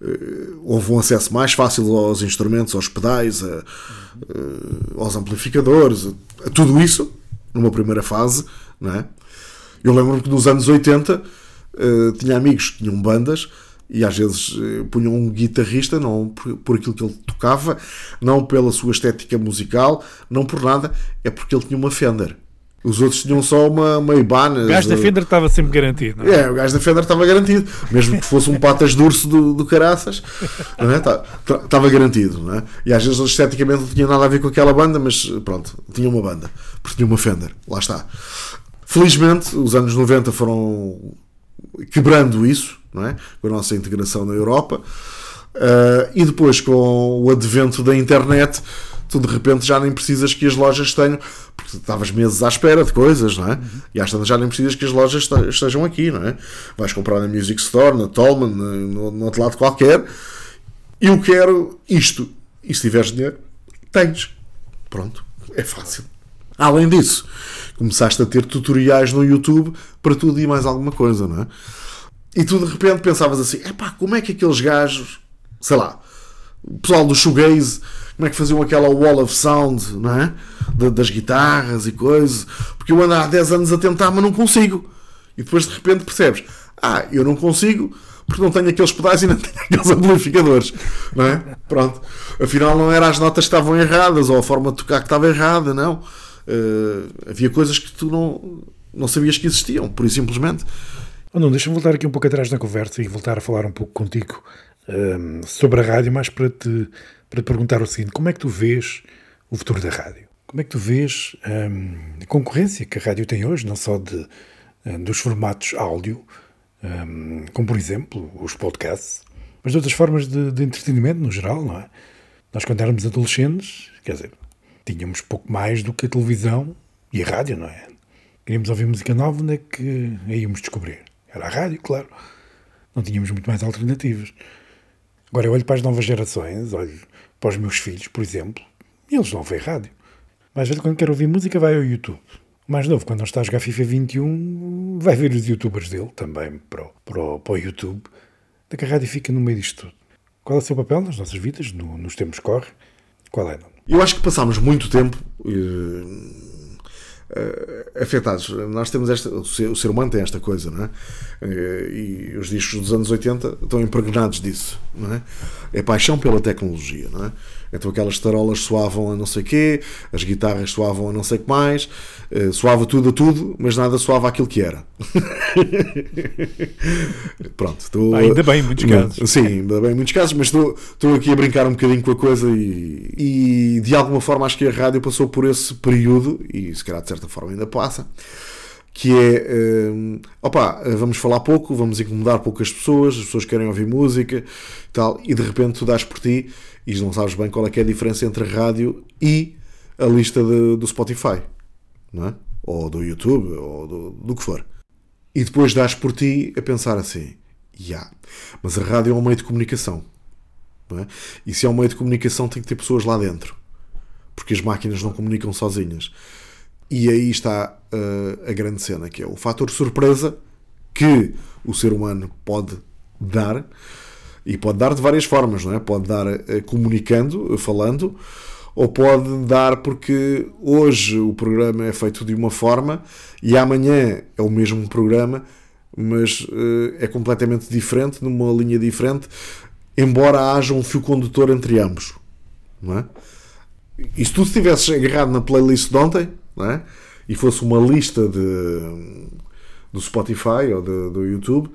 eh, houve um acesso mais fácil aos instrumentos, aos pedais, a- eh, aos amplificadores, a, tudo isso, numa primeira fase, não é? Eu lembro-me que nos anos 80 eh, tinha amigos que tinham bandas e às vezes eh, punham um guitarrista, não por, por aquilo que ele tocava, não pela sua estética musical, não por nada, é porque ele tinha uma Fender. Os outros tinham só uma, uma Ibanez. O gajo da eh, Fender estava sempre garantido. Não é? é, o gajo da Fender estava garantido. Mesmo que fosse um patas de urso do, do caraças, não é? Tá- tá- estava garantido. Não é? E às vezes esteticamente não tinha nada a ver com aquela banda, mas pronto, tinha uma banda. Porque tinha uma Fender. Lá está. Felizmente, os anos 90 foram quebrando isso, não é? Com a nossa integração na Europa. Uh, e depois, com o advento da internet, tu de repente já nem precisas que as lojas tenham, porque estavas meses à espera de coisas, não é? E às tantas já nem precisas que as lojas este- estejam aqui, não é? Vais comprar na Music Store, na Tolman, no, no outro lado qualquer. Eu quero isto. E se tiveres dinheiro, tens. Pronto, é fácil. Além disso, começaste a ter tutoriais no YouTube para tudo e mais alguma coisa, não é? E tu de repente pensavas assim: epá, como é que aqueles gajos, sei lá, o pessoal do shoegaze, como é que faziam aquela wall of sound, não é? Da- das guitarras e coisas, porque eu ando há 10 anos a tentar, mas não consigo. E depois de repente percebes: ah, eu não consigo porque não tenho aqueles pedais e não tenho aqueles amplificadores, não é? Pronto. Afinal, não eram as notas que estavam erradas ou a forma de tocar que estava errada, não. Eh, havia coisas que tu não, não sabias que existiam, por simplesmente. Oh, não, deixa-me voltar aqui um pouco atrás na conversa e voltar a falar um pouco contigo hum, sobre a rádio, mais para te, para te perguntar o seguinte: como é que tu vês o futuro da rádio? Como é que tu vês hum, a concorrência que a rádio tem hoje, não só de, hum, dos formatos áudio, hum, como por exemplo os podcasts, mas de outras formas de, de entretenimento no geral, não é? Nós, quando éramos adolescentes, quer dizer, tínhamos pouco mais do que a televisão e a rádio, não é? Queríamos ouvir música nova, onde é que a íamos descobrir? Era a rádio, claro. Não tínhamos muito mais alternativas. Agora eu olho para as novas gerações, olho para os meus filhos, por exemplo, e eles não ouvem rádio. Mais velho, quando quer ouvir música, vai ao YouTube. Mais novo, quando não está a jogar FIFA 21, vai ver os youtubers dele também para o, para o, para o YouTube. Da que a rádio fica no meio disto tudo. Qual é o seu papel nas nossas vidas, no- nos tempos que corre? Qual é? Eu acho que passámos muito tempo eh, afetados. Nós temos esta, o ser, o ser humano tem esta coisa, não é? Eh, E os discos dos anos 80 estão impregnados disso, não é? É paixão pela tecnologia, não é? Então aquelas tarolas soavam a não sei quê, as guitarras soavam a não sei o que mais, eh, soava tudo a tudo, mas nada soava aquilo que era. Pronto, estou, Ainda bem, em muitos casos. Sim, ainda bem em muitos casos, mas estou, aqui a brincar um bocadinho com a coisa e, e de alguma forma acho que a rádio passou por esse período, e se calhar de certa forma ainda passa, que é hum, opa, vamos falar pouco, vamos incomodar poucas pessoas, as pessoas querem ouvir música e tal, e de repente tu dás por ti e não sabes bem qual é é a diferença entre a rádio e a lista de- do Spotify, não é? Ou do YouTube, ou do, do que for. E depois dás por ti a pensar assim, já, mas a rádio é um meio de comunicação. Não é? E se é um meio de comunicação tem que ter pessoas lá dentro. Porque as máquinas não comunicam sozinhas. E aí está uh, a grande cena, que é o fator surpresa que o ser humano pode dar. E pode dar de várias formas, não é? Pode dar eh, comunicando, eh, falando, ou pode dar porque hoje o programa é feito de uma forma e amanhã é o mesmo programa, mas eh, é completamente diferente, numa linha diferente, embora haja um fio condutor entre ambos, não é? E se tu estivesses agarrado na playlist de ontem, não é? E fosse uma lista de, do Spotify ou de- do YouTube,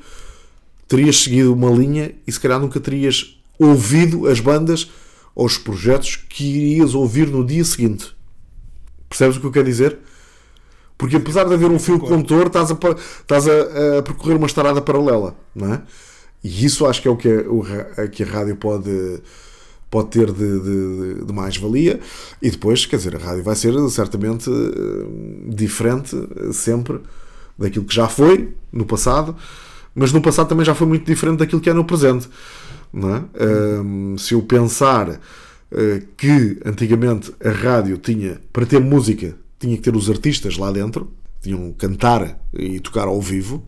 terias seguido uma linha e se calhar nunca terias ouvido as bandas ou os projetos que irias ouvir no dia seguinte. Percebes o que eu quero dizer? Porque apesar de haver um fio condutor, estás, a, estás a, a percorrer uma estrada paralela, não é? E isso acho que é o que, a- o que a rádio pode, pode ter de, de- de mais-valia. E depois, quer dizer, a rádio vai ser certamente eh, diferente sempre daquilo que já foi no passado, mas no passado também já foi muito diferente daquilo que é no presente. É? Se eu pensar eh, que antigamente a rádio tinha, para ter música, tinha que ter os artistas lá dentro, tinham cantar e tocar ao vivo.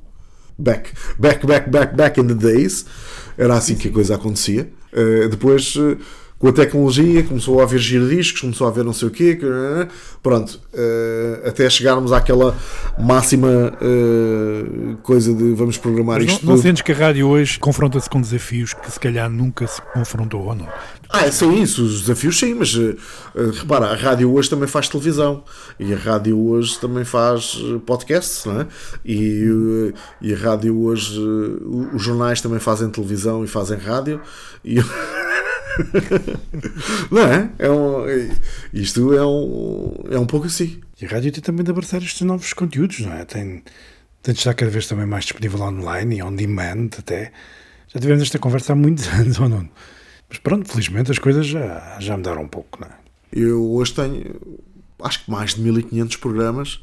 Back, back, back, back, back in the days. Era assim que a coisa acontecia. Eh, depois, eh, com a tecnologia, começou a haver giradiscos, começou a haver não sei o quê. que- Pronto, eh, até chegarmos àquela máxima eh, coisa de vamos programar Mas isto não, não sentes que a rádio hoje confronta-se com desafios que se calhar nunca se confrontou ou não? Ah, são isso, os desafios sim, mas eh, repara, a rádio hoje também faz televisão e a rádio hoje também faz podcasts, não é? E, e a rádio hoje, os jornais também fazem televisão e fazem rádio e não é? é um, é- isto é um, é um pouco assim. E a rádio tem também de abraçar estes novos conteúdos, não é? Tem, tem de estar cada vez também mais disponível online e on demand até. Já tivemos esta conversa há muitos anos, ou não? Mas pronto, felizmente as coisas já, já mudaram um pouco, não é? Eu hoje tenho acho que mais de 1500 programas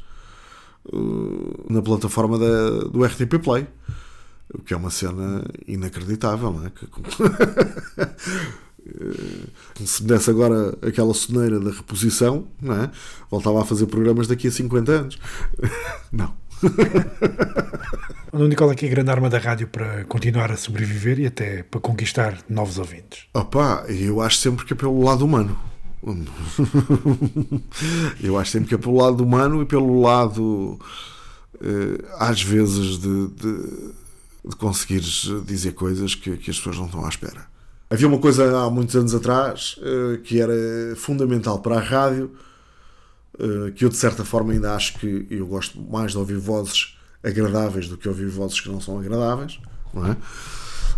eh, na plataforma da, do RTP Play. O que é uma cena inacreditável, não é? Eh, Se me desse agora aquela soneira da reposição, não é? Voltava a fazer programas daqui a 50 anos. Não. O Nicola aqui é a grande arma da rádio para continuar a sobreviver e até para conquistar novos ouvintes. Opa, eu acho sempre que é pelo lado humano. Eu acho sempre que é pelo lado humano e pelo lado, eh, às vezes, de, de, de conseguires dizer coisas que, que as pessoas não estão à espera. Havia uma coisa há muitos anos atrás eh, que era fundamental para a rádio, eh, que eu de certa forma ainda acho que eu gosto mais de ouvir vozes agradáveis do que ouvir vozes que não são agradáveis, não é?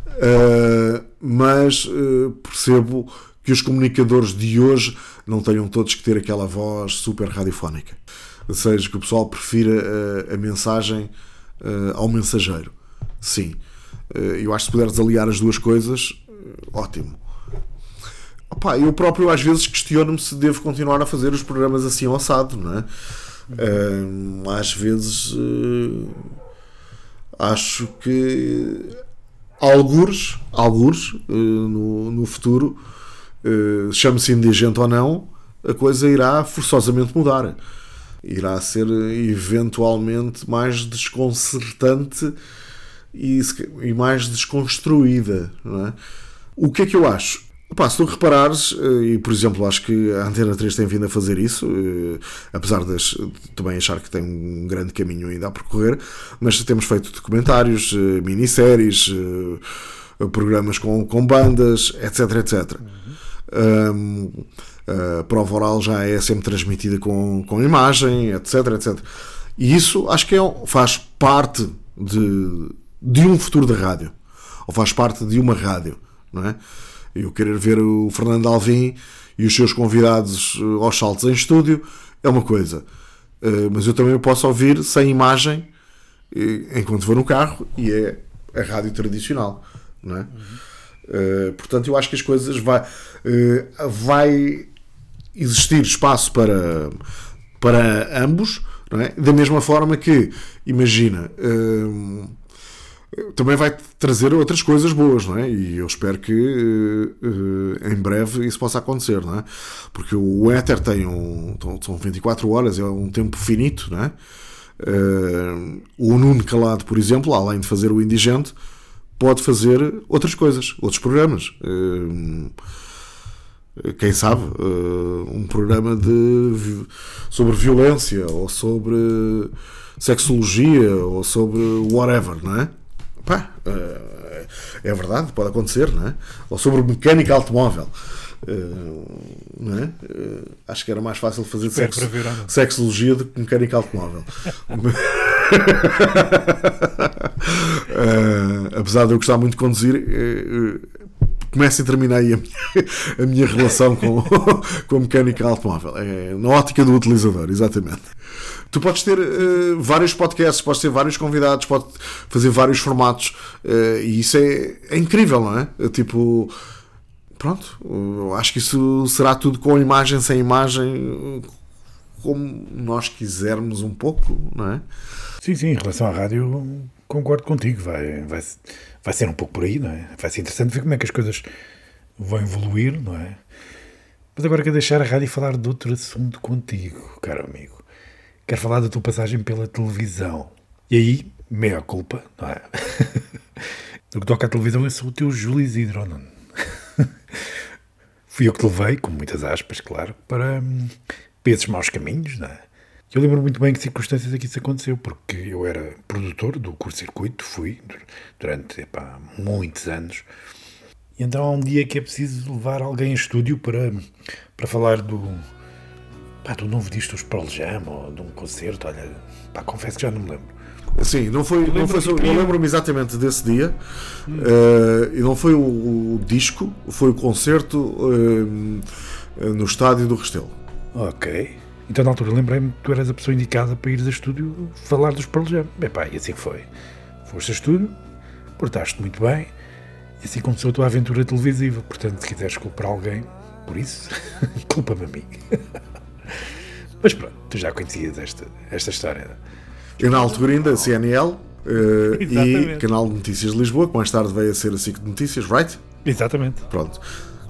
Uh, mas percebo que os comunicadores de hoje não tenham todos que ter aquela voz super radiofónica. Ou seja, que o pessoal prefira uh, a mensagem ao mensageiro. Sim. Eu acho que se puderes aliar as duas coisas, ótimo. Opa, eu próprio às vezes questiono-me se devo continuar a fazer os programas assim ao assado, não é? Às vezes uh, acho que algures, algures uh, no, no futuro, uh, chame-se indigente ou não, a coisa irá forçosamente mudar. Irá ser eventualmente mais desconcertante e, e mais desconstruída. Não é? O que é que eu acho? Pá, se tu reparares, eh, e por exemplo, acho que a Antena 3 tem vindo a fazer isso, eh, apesar de também achar que tem um grande caminho ainda a percorrer, mas temos feito documentários, eh, minisséries, programas com, com bandas, etc, etc. Um, a prova oral já é sempre transmitida com, com imagem, etc, etc. E isso acho que é, faz parte de, de um futuro da rádio, ou faz parte de uma rádio, não é? Eu querer ver o Fernando Alvim e os seus convidados eh, aos saltos em estúdio é uma coisa, Eh, mas eu também posso ouvir sem imagem eh, enquanto vou no carro e é a rádio tradicional, não é? Uh, portanto, eu acho que as coisas vai, vai existir espaço para, para ambos, é? da mesma forma que, imagina, uh, também vai trazer outras coisas boas, não é? E eu espero que uh, em breve isso possa acontecer, não é? Porque o éter tem um. são 24 horas, é um tempo finito, não é? Uh, o Nuno Calado, por exemplo, além de fazer o Indigente, pode fazer outras coisas, outros programas. Uh, quem sabe, um programa de, sobre violência ou sobre sexologia ou sobre whatever, não é? Pá, uh, é verdade, pode acontecer, não é? Ou sobre mecânica automóvel. Uh, não é? Uh, acho que era mais fácil fazer Espero sexo, sexologia do que mecânica automóvel. Uh, apesar de eu gostar muito de conduzir, começa e termina aí a minha, a minha relação com, com a mecânica automóvel. É na ótica do utilizador, exatamente. Tu podes ter uh, vários podcasts, podes ter vários convidados, podes fazer vários formatos uh, e isso é, é incrível, não é? É Tipo, pronto, acho que isso será tudo com imagem, sem imagem, como nós quisermos um pouco, não é? Sim, sim, em relação à rádio, concordo contigo. Vai, vai, vai ser um pouco por aí, não é? Vai ser interessante ver como é que as coisas vão evoluir, não é? Mas agora quero deixar a rádio falar de outro assunto contigo, caro amigo. Quero falar da tua passagem pela televisão. E aí, meia culpa, não é? No que toca à televisão, eu sou o teu Júlio Isidro? Fui eu que te levei, com muitas aspas, claro, para, hum, para esses maus caminhos, não é? Eu lembro muito bem que circunstâncias é que isso aconteceu, porque eu era produtor do curto-circuito, fui dur- durante epá, muitos anos. E então há um dia que é preciso levar alguém a estúdio para, para falar do, pá, do novo disco dos Pearl Jam ou de um concerto. Olha, pá, confesso que já não me lembro. Sim, não foi, não lembro foi eu lembro-me exatamente desse dia. eh, e não foi o, o disco, foi o concerto eh, no estádio do Restelo. Ok. Então na altura lembrei-me que tu eras a pessoa indicada para ires a estúdio falar dos Pearl Jam. Epá, e assim foi. Foste a estúdio, portaste muito bem, e assim começou a tua aventura televisiva. Portanto, se quiseres culpar alguém por isso, culpa-me a mim. Mas pronto, tu já conhecias esta, esta história. Na altura ainda CNL eh, e. Canal de Notícias de Lisboa, que mais tarde veio a ser a SIC de Notícias, right? Exatamente. Pronto.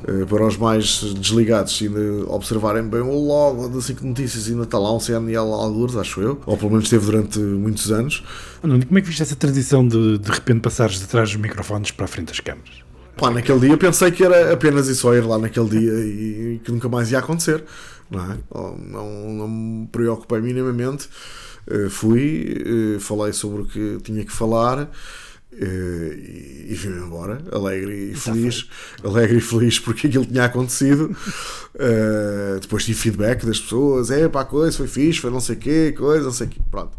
Eh, para os mais desligados, ainda observarem bem o logo da SIC de Notícias, ainda está lá um CNL algures, acho eu, ou pelo menos esteve durante muitos anos. Oh, Nuno, como é que viste essa transição de de repente passares de trás dos microfones para a frente das câmaras? Pá, naquele dia pensei que era apenas e só ir lá naquele dia e que nunca mais ia acontecer. Não, é? Não, não me preocupei minimamente. Eh, fui, eh, falei sobre o que tinha que falar eh, e, e vim embora, alegre e feliz. Alegre e feliz porque aquilo tinha acontecido. Eh, depois tive feedback das pessoas: é pá, coisa, foi fixe, foi não sei o quê, coisa, não sei o quê. Pronto.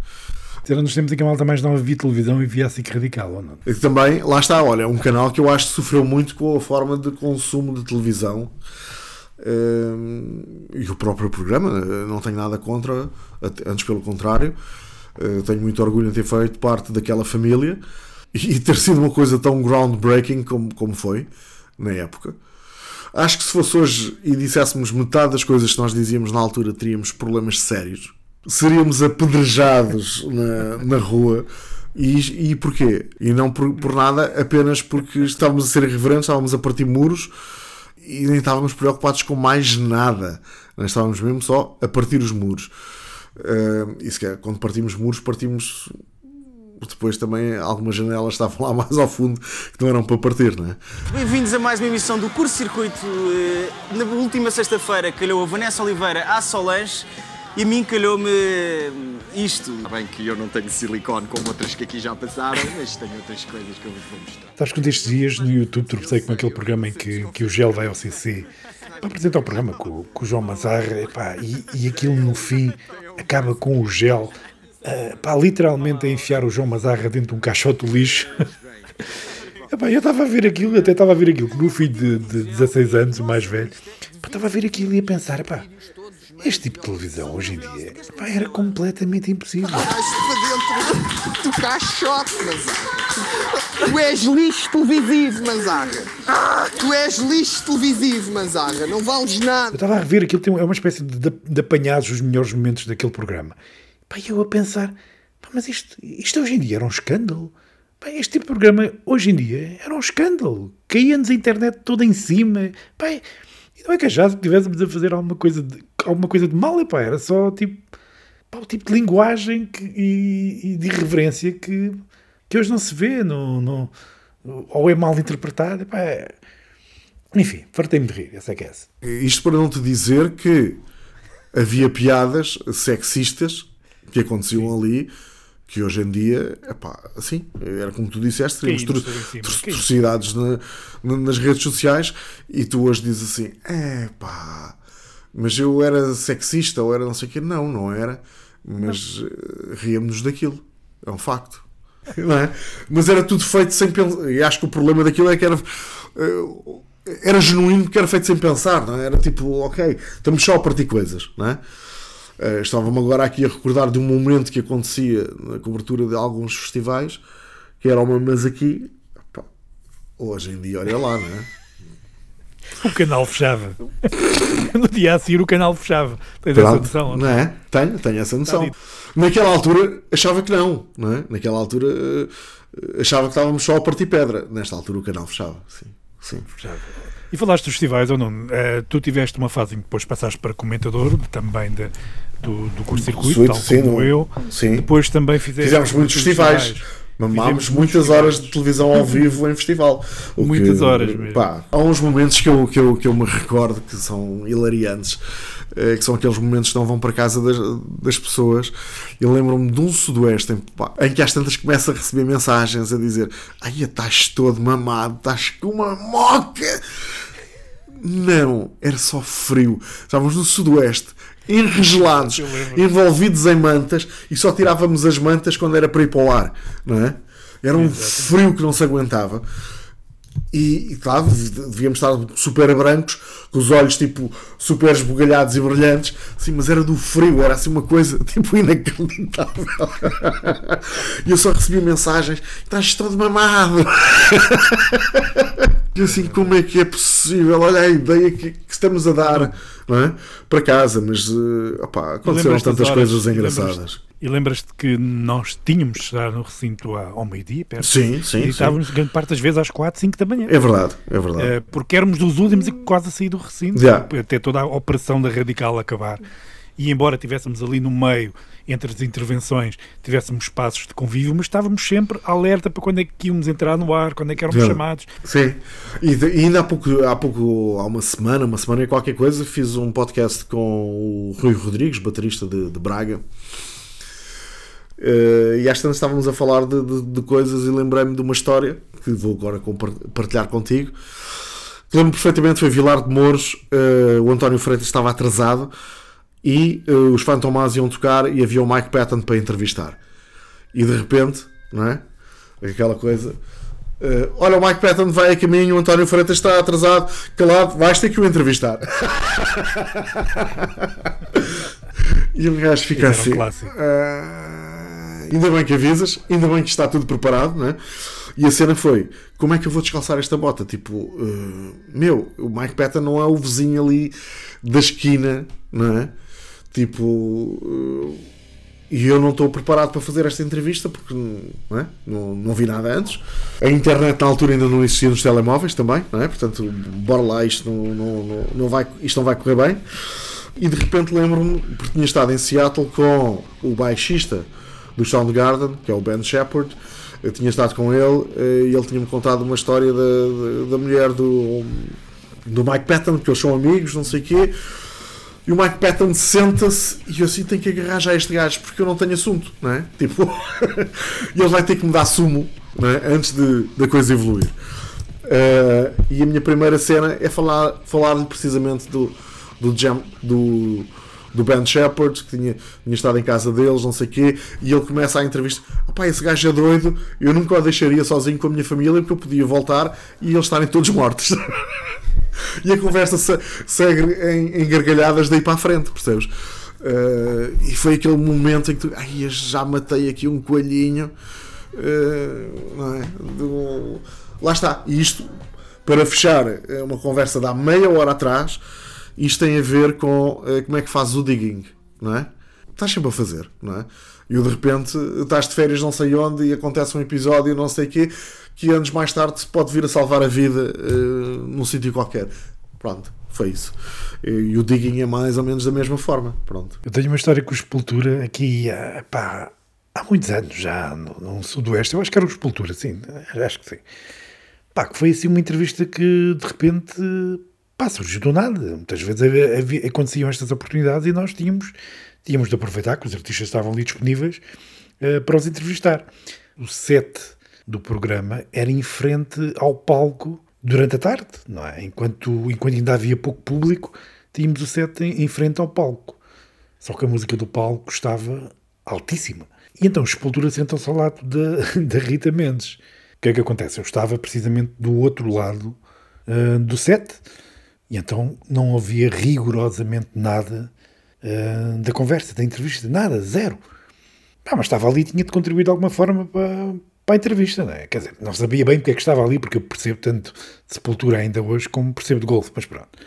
Era nos tempos em que a malta mais nova via televisão e via a SIC radical, ou não? E também, lá está, olha, é um canal que eu acho que sofreu muito com a forma de consumo de televisão e o próprio programa. eh, Não tenho nada contra, antes pelo contrário, eh, tenho muito orgulho em ter feito parte daquela família e ter sido uma coisa tão groundbreaking como, como foi na época. Acho que se fosse hoje e disséssemos metade das coisas que nós dizíamos na altura, teríamos problemas sérios. Seríamos apedrejados na, na rua. E, e porquê? E não por, por nada, apenas porque estávamos a ser irreverentes, estávamos a partir muros e nem estávamos preocupados com mais nada. Nós estávamos mesmo só a partir os muros. Ah, e se calhar, quando partimos muros, partimos depois também algumas janelas estavam lá mais ao fundo que não eram para partir, não é? Bem-vindos a mais uma emissão do Curso Circuito. Eh, Na última sexta-feira calhou a Vanessa Oliveira à Solange e a mim calhou-me isto. Está bem que eu não tenho silicone como outras que aqui já passaram, mas tenho outras coisas que eu vos vou mostrar. Sabes que um destes dias no YouTube tropecei com aquele programa em que, que o Gel vai ao CC para apresentar o programa com, com o João Mazarra epá, e, e aquilo no fim acaba com o Gel ah, pá, literalmente a enfiar o João Mazarra dentro de um caixote de lixo. Epá, eu estava a ver aquilo, até estava a ver aquilo, com o meu filho de, de 16 anos, o mais velho, epá, estava a ver aquilo e a pensar, epá, este tipo de televisão hoje em dia epá, era completamente impossível. para dentro do caixote, Manzarra. Tu és lixo televisivo, Manzarra. Tu és lixo televisivo, Manzarra. Não vales Eu nada. estava a rever aquilo, tem- é uma espécie de, de, de apanhados os melhores momentos daquele programa. Pá, eu a pensar, pá, mas isto, isto hoje em dia era um escândalo. Pá, este tipo de programa hoje em dia era um escândalo. Caía-nos a internet toda em cima. Pá, e não é que já estivéssemos a fazer alguma coisa de, alguma coisa de mal, epá, era só tipo, pá, o tipo de linguagem que- e, e de irreverência que, que hoje não se vê, no, no- ou é mal interpretado. Epá, é- Enfim, fartei-me de rir, essa é que é essa. Isto para não te dizer que havia piadas sexistas que aconteciam ali que hoje em dia, epá, assim, era como tu disseste, teríamos atrocidades na- na- nas redes sociais e tu hoje dizes assim, epá, mas eu era sexista ou era não sei o quê. Não, não era, mas eh, ríamos daquilo, é um facto. Não é? Mas era tudo feito sem pensar. E acho que o problema daquilo é que era. eh, Era genuíno porque era feito sem pensar, não é? Era tipo, ok, estamos só a partir coisas, não é? Eh, Estava-me agora aqui a recordar de um momento que acontecia na cobertura de alguns festivais, que era uma, mas aqui, pá, hoje em dia, olha lá, não é? O canal fechava. no dia a seguir o canal fechava. Tens essa Pronto, noção? não é? Tenho, tenho essa noção. Naquela altura achava que não, não é? Naquela altura eh, achava que estávamos só a partir pedra. Nesta altura o canal fechava, sim. sim. E falaste dos festivais ou não? Eh, tu tiveste uma fase em que depois passaste para comentador também de- do, do curso circuito, Circuito, tal sim, como no- eu. sim. Depois também fizeste Fizemos muitos festivais. Mamámos Fizemos muitas horas de festivais. televisão ao vivo em festival. Muitas que, horas mesmo. pá, há uns momentos que eu, que, eu, que eu me recordo que são hilariantes, eh, que são aqueles momentos que não vão para casa das, das pessoas. Eu lembro-me de um sudoeste em, pá, em que às tantas começa a receber mensagens a dizer: Ai, estás todo mamado, estás com uma moca. Não, era só frio. Estávamos no sudoeste, enregelados, envolvidos em mantas e só tirávamos as mantas quando era para ir para o ar, não é? Era um frio que não se aguentava. E, e claro, devíamos estar super brancos, com os olhos tipo super esbugalhados e brilhantes, sim, mas era do frio, era assim uma coisa tipo inacreditável. E eu só recebia mensagens: estás todo mamado. E assim, como é que é possível? Olha a ideia que, que estamos a dar é? para casa, mas eh, opá, aconteceram tantas horas? coisas engraçadas. E lembras-te que nós tínhamos estar no recinto ao meio-dia, perto? Sim, sim, E sim. estávamos grande parte das vezes às 4, 5 da manhã. É verdade, é verdade. Eh, porque éramos dos últimos e quase a sair do recinto, Já. até toda a operação da Radical acabar. E embora tivéssemos ali no meio, entre as intervenções, tivéssemos espaços de convívio, mas estávamos sempre alerta para quando é que íamos entrar no ar, quando é que éramos Já. chamados. Sim. E, de- e ainda há pouco, há pouco, há uma semana, uma semana e qualquer coisa, fiz um podcast com o Rui Rodrigues, baterista de, de Braga. Eh, e às tantas estávamos a falar de, de- de coisas e lembrei-me de uma história que vou agora partilhar contigo. Lembro perfeitamente, foi Vilar de Mouros, eh, o António Freitas estava atrasado e eh, os Fantomas iam tocar e havia o Mike Patton para entrevistar. E de repente, não é? Aquela coisa. olha, o Mike Patton vai a caminho, o António Freitas está atrasado, calado, vais ter que o entrevistar. e o gajo fica um assim. "Ah, ainda bem que avisas, ainda bem que está tudo preparado, né? E a cena foi: como é que eu vou descalçar esta bota? Tipo, eh, meu, o Mike Patton não é o vizinho ali da esquina, não é? Tipo, eh, e eu não estou preparado para fazer esta entrevista porque não, é? não, não vi nada antes. A internet na altura ainda não existia nos telemóveis também, não é? Portanto, bora lá, isto não, não, não vai, isto não vai correr bem. E de repente lembro-me, porque tinha estado em Seattle com o baixista do Soundgarden, que é o Ben Shepherd. Eu tinha estado com ele eh, e ele tinha-me contado uma história da, da, mulher do, do Mike Patton, que eles são amigos, não sei o quê. E o Mike Patton senta-se e eu assim tenho que agarrar já este gajo porque eu não tenho assunto, não é? Tipo, e ele vai ter que me dar sumo é? antes de, da coisa evoluir. Eh, e a minha primeira cena é falar- falar-lhe precisamente do, do, jam, do, do Ben Shepherd, que tinha, tinha estado em casa deles, não sei o quê, e ele começa a entrevista: opá, esse gajo é doido, eu nunca o deixaria sozinho com a minha família porque eu podia voltar e eles estarem todos mortos. e a conversa se- segue em, em gargalhadas daí para a frente, percebes? Eh, e foi aquele momento em que tu, ai, já matei aqui um coelhinho. eh, não é? Do- lá está. E isto, para fechar é uma conversa de há meia hora atrás, isto tem a ver com eh, como é que fazes o digging, não é? Estás sempre a fazer, não é? E de repente estás de férias não sei onde e acontece um episódio não sei quê que anos mais tarde se pode vir a salvar a vida eh, num sítio qualquer. Pronto, foi isso. E, o digging é mais ou menos da mesma forma. Pronto. Eu tenho uma história com o Sepultura aqui ah, pá, há muitos anos já, no, no sudoeste. Eu acho que era o Sepultura, sim, acho que sim. Pá, que foi assim uma entrevista que de repente pá, surgiu do nada. Muitas vezes havia- aconteciam estas oportunidades e nós tínhamos, tínhamos de aproveitar que os artistas estavam ali disponíveis eh, para os entrevistar. O set do programa era em frente ao palco durante a tarde, não é? Enquanto, enquanto ainda havia pouco público, tínhamos o set em, em frente ao palco. Só que a música do palco estava altíssima. E então os Sepultura sentam-se ao lado da, Rita Mendes. O que é que acontece? Eu estava precisamente do outro lado ah, do set e então não havia rigorosamente nada ah, da conversa, da entrevista, nada, zero. Pá, mas estava ali e tinha de contribuir de alguma forma para, para a entrevista, não é? Quer dizer, não sabia bem porque é que estava ali, porque eu percebo tanto de Sepultura ainda hoje como percebo de golfe, mas pronto.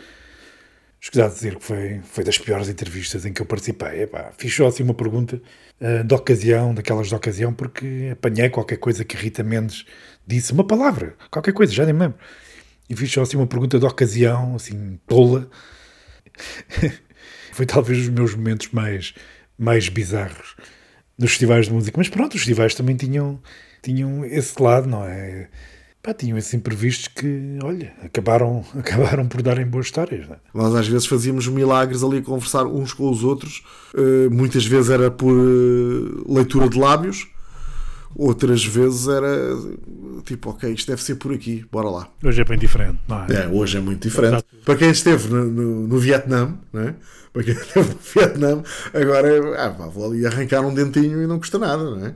Escusado dizer que foi, foi das piores entrevistas em que eu participei. Epá, fiz só assim uma pergunta ah, de ocasião, daquelas de ocasião, porque apanhei qualquer coisa que Rita Mendes disse, uma palavra, qualquer coisa, já nem me lembro. E fiz só assim uma pergunta de ocasião, assim, tola. foi talvez os meus momentos mais, mais bizarros nos festivais de música. Mas pronto, os festivais também tinham, tinham esse lado, não é? Pá, tinham esses imprevistos que, olha, acabaram, acabaram por darem boas histórias. É? Nós às vezes fazíamos milagres ali a conversar uns com os outros. Uh, muitas vezes era por uh, leitura de lábios, outras vezes era tipo, ok, isto deve ser por aqui, bora lá. Hoje é bem diferente, não é? É, hoje é muito diferente. Exato. Para quem esteve no, no, no Vietnã, né? para quem esteve no Vietnã, agora é, ah, pá, vou ali arrancar um dentinho e não custa nada, não é?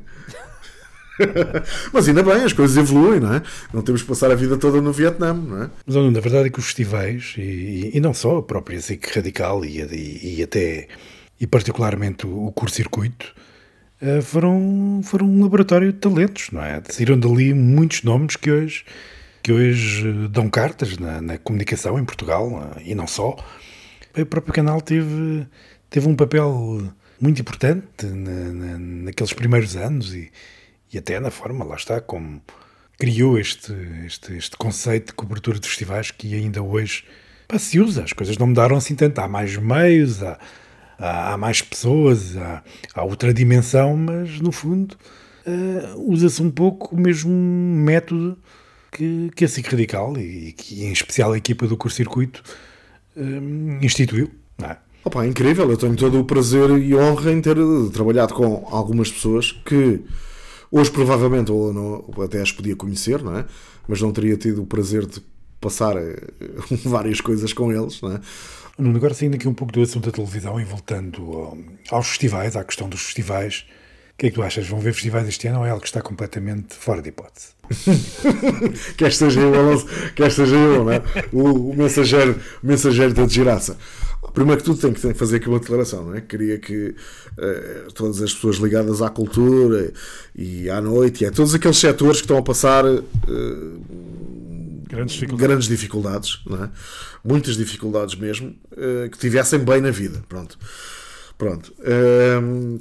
Mas ainda bem, as coisas evoluem, não é? Não temos que passar a vida toda no Vietnã, não é? Mas na verdade é que os festivais, e, e não só a própria SIC Radical e, e, até, e particularmente o, o curto-circuito, foram, foram um laboratório de talentos, não é? Saíram dali muitos nomes que hoje, que hoje eh, dão cartas na, na comunicação em Portugal, eh, e não só. O próprio canal teve, teve um papel muito importante na, na- naqueles primeiros anos e, e até na forma, lá está, como criou este, este, este conceito de cobertura de festivais que ainda hoje se usa. As coisas não mudaram assim tanto. Há mais meios, há, há, mais pessoas, há, há outra dimensão, mas no fundo eh, usa-se um pouco o mesmo método que, que a SIC Radical e, que em especial a equipa do curso-circuito eh, instituiu. Não é? Opa, é incrível, eu tenho todo o prazer e honra em ter trabalhado com algumas pessoas que hoje provavelmente ou não, até as podia conhecer, não é? Mas não teria tido o prazer de passar eh, várias coisas com eles, não é? Nuno, agora saindo aqui um pouco do assunto da televisão e voltando ao- aos festivais, à questão dos festivais, o que é que tu achas? Vão ver festivais este ano ou é algo que está completamente fora de hipótese? Quer seja eu, Alonso, quer seja eu, não é? O, o mensageiro, o mensageiro da desgraça. Primeiro que tudo tenho que, tenho que fazer aqui uma declaração, não é? Queria que eh, todas as pessoas ligadas à cultura e à noite e a todos aqueles setores que estão a passar eh, Grandes dificuldades. grandes dificuldades, é? muitas dificuldades mesmo, eh, que tivessem bem na vida. Pronto. Pronto. Ehm,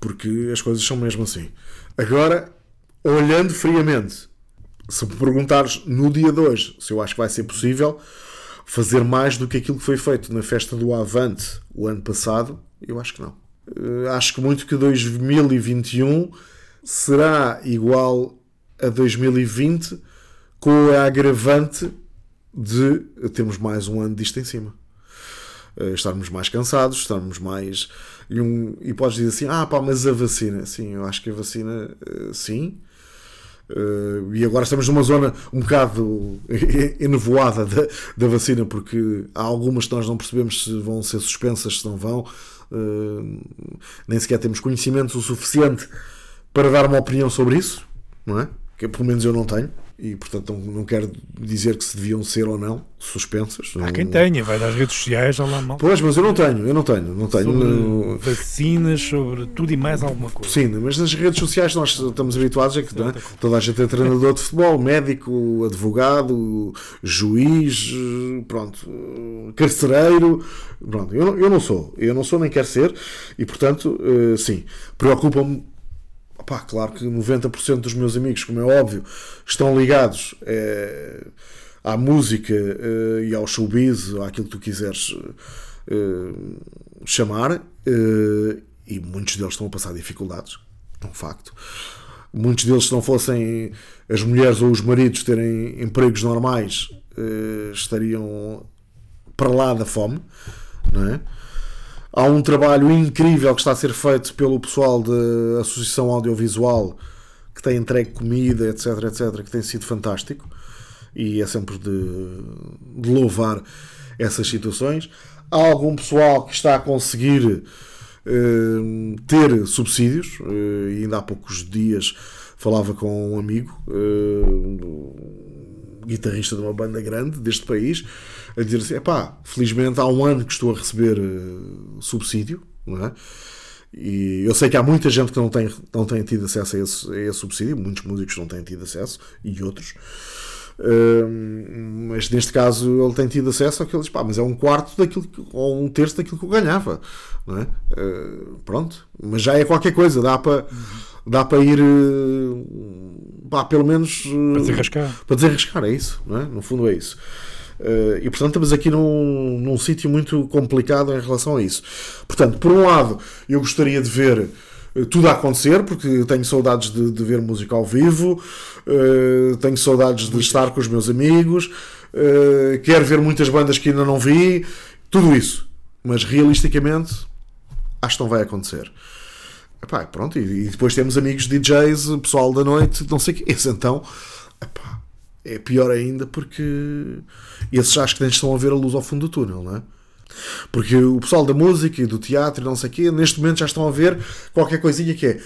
porque as coisas são mesmo assim. Agora, olhando friamente, se me perguntares no dia de hoje se eu acho que vai ser possível fazer mais do que aquilo que foi feito na festa do Avante o ano passado, eu acho que não. eh, acho que muito que 2021 será igual a 2020 com a agravante de termos mais um ano disto em cima. Eh, estarmos mais cansados, estarmos mais. E, um, e podes dizer assim: ah, pá, mas a vacina. Sim, eu acho que a vacina, eh, sim. Eh, e agora estamos numa zona um bocado enevoada da, da vacina, porque há algumas que nós não percebemos se vão ser suspensas, se não vão. Nem sequer temos conhecimento o suficiente para dar uma opinião sobre isso, não é? Que pelo menos eu não tenho. E portanto não, não quero dizer que se deviam ser ou não suspensas. Há quem tenha, vai das redes sociais, já lá mal. Pois, mas eu não tenho, eu não tenho, não tenho. Sobre Não- vacinas, sobre tudo e mais alguma coisa. Sim, mas nas redes sociais nós estamos habituados a que não é? toda a gente é treinador de futebol, médico, advogado, juiz, pronto, carcereiro. Pronto, eu, não- eu não sou, eu não sou nem quero ser, e portanto, eh, sim, preocupa-me. Pá, claro que 90% dos meus amigos, como é óbvio, estão ligados eh, à música eh, e ao showbiz, àquilo que tu quiseres eh, chamar, e muitos deles estão a passar dificuldades, é um facto. Muitos deles, se não fossem as mulheres ou os maridos terem empregos normais, estariam para lá da fome, não é? Há um trabalho incrível que está a ser feito pelo pessoal da Associação Audiovisual que tem entregue comida, etc, etc, que tem sido fantástico e é sempre de, de louvar essas situações. Há algum pessoal que está a conseguir eh, ter subsídios, eh, ainda há poucos dias falava com um amigo, eh, guitarrista de uma banda grande deste país, a dizer assim: epá, felizmente há um ano que estou a receber eh, subsídio, não é? E eu sei que há muita gente que não tem, não tem tido acesso a esse, a esse subsídio, muitos músicos não têm tido acesso e outros. Hum, mas neste caso ele tem tido acesso diz, pá, mas é um quarto daquilo que, ou um terço daquilo que eu ganhava, não é? Uh, pronto, mas já é qualquer coisa, dá para dá para ir uh, pá, pelo menos Para desenrascar. para desenrascar, é isso, não é? No fundo é isso. Uh, e portanto estamos aqui num, num sítio muito complicado em relação a isso. Portanto, por um lado, eu gostaria de ver uh, tudo a acontecer, porque tenho saudades de, de ver música ao vivo, uh, tenho saudades de estar com os meus amigos, uh, quero ver muitas bandas que ainda não vi, tudo isso. Mas realisticamente, acho que não vai acontecer. Epá, pronto, e, depois temos amigos DJs, pessoal da noite, não sei o que. Esse então, epá, é pior ainda porque esses acho que nem estão a ver a luz ao fundo do túnel, não é? Porque o pessoal da música e do teatro e não sei o quê, neste momento já estão a ver qualquer coisinha que é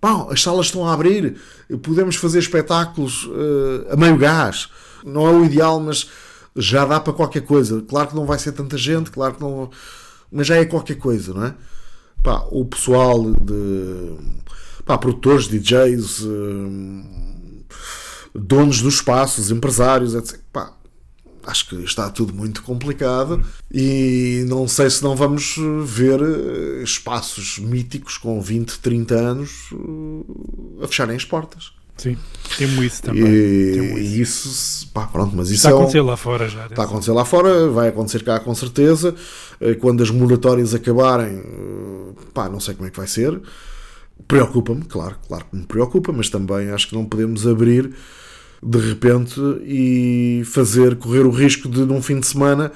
pá, as salas estão a abrir, podemos fazer espetáculos eh, a meio gás. Não é o ideal, mas já dá para qualquer coisa. Claro que não vai ser tanta gente, claro que não. Mas já é qualquer coisa, não é? Pá, o pessoal de. Pá, produtores, DJs, eh, donos dos espaços, empresários, etc. Pá, acho que está tudo muito complicado e não sei se não vamos ver eh, espaços míticos com 20, 30 anos eh, a fecharem as portas. Sim, temo isso também. E, temo isso. e isso, pá, pronto, mas isso Está a é um- acontecer lá fora já. Está a acontecer lá fora, vai acontecer cá com certeza. Eh, Quando as moratórias acabarem, eh, pá, não sei como é que vai ser. Preocupa-me, claro, claro que me preocupa, mas também acho que não podemos abrir de repente e fazer correr o risco de num fim de semana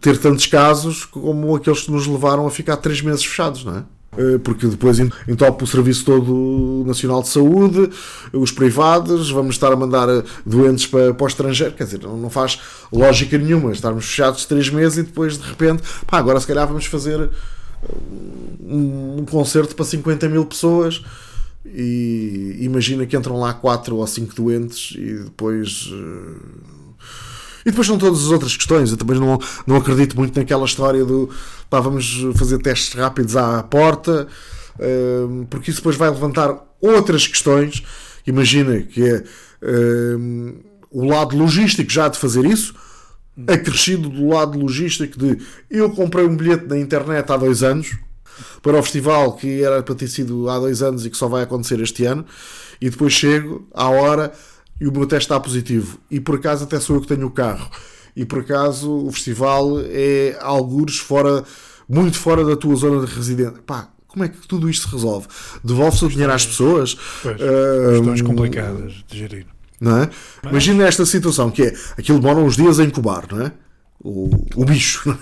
ter tantos casos como aqueles que nos levaram a ficar três meses fechados, não é? Eh, Porque depois en- entope o Serviço todo Nacional de Saúde, os privados, vamos estar a mandar eh, doentes para, para o estrangeiro. Quer dizer, não faz lógica nenhuma estarmos fechados três meses e depois de repente, pá, agora se calhar vamos fazer um, um concerto para 50 mil pessoas e imagina que entram lá quatro ou cinco doentes e depois. E depois são todas as outras questões. Eu também não, não acredito muito naquela história do pá, vamos fazer testes rápidos à porta, eh, porque isso depois vai levantar outras questões. Imagina que é eh, o lado logístico já de fazer isso, acrescido do lado logístico de eu comprei um bilhete na internet há dois anos para o festival que era para ter sido há dois anos e que só vai acontecer este ano, e depois chego à hora e o meu teste está positivo, e por acaso até sou eu que tenho o carro, e por acaso o festival é algures fora, muito fora da tua zona de residência. Pá, Como é que tudo isto se resolve? Devolve-se o dinheiro às pessoas? Pois, Ah, questões complicadas de gerir. não é? Imagina esta situação que é aquilo demora uns dias a incubar, não é? O, o bicho, é?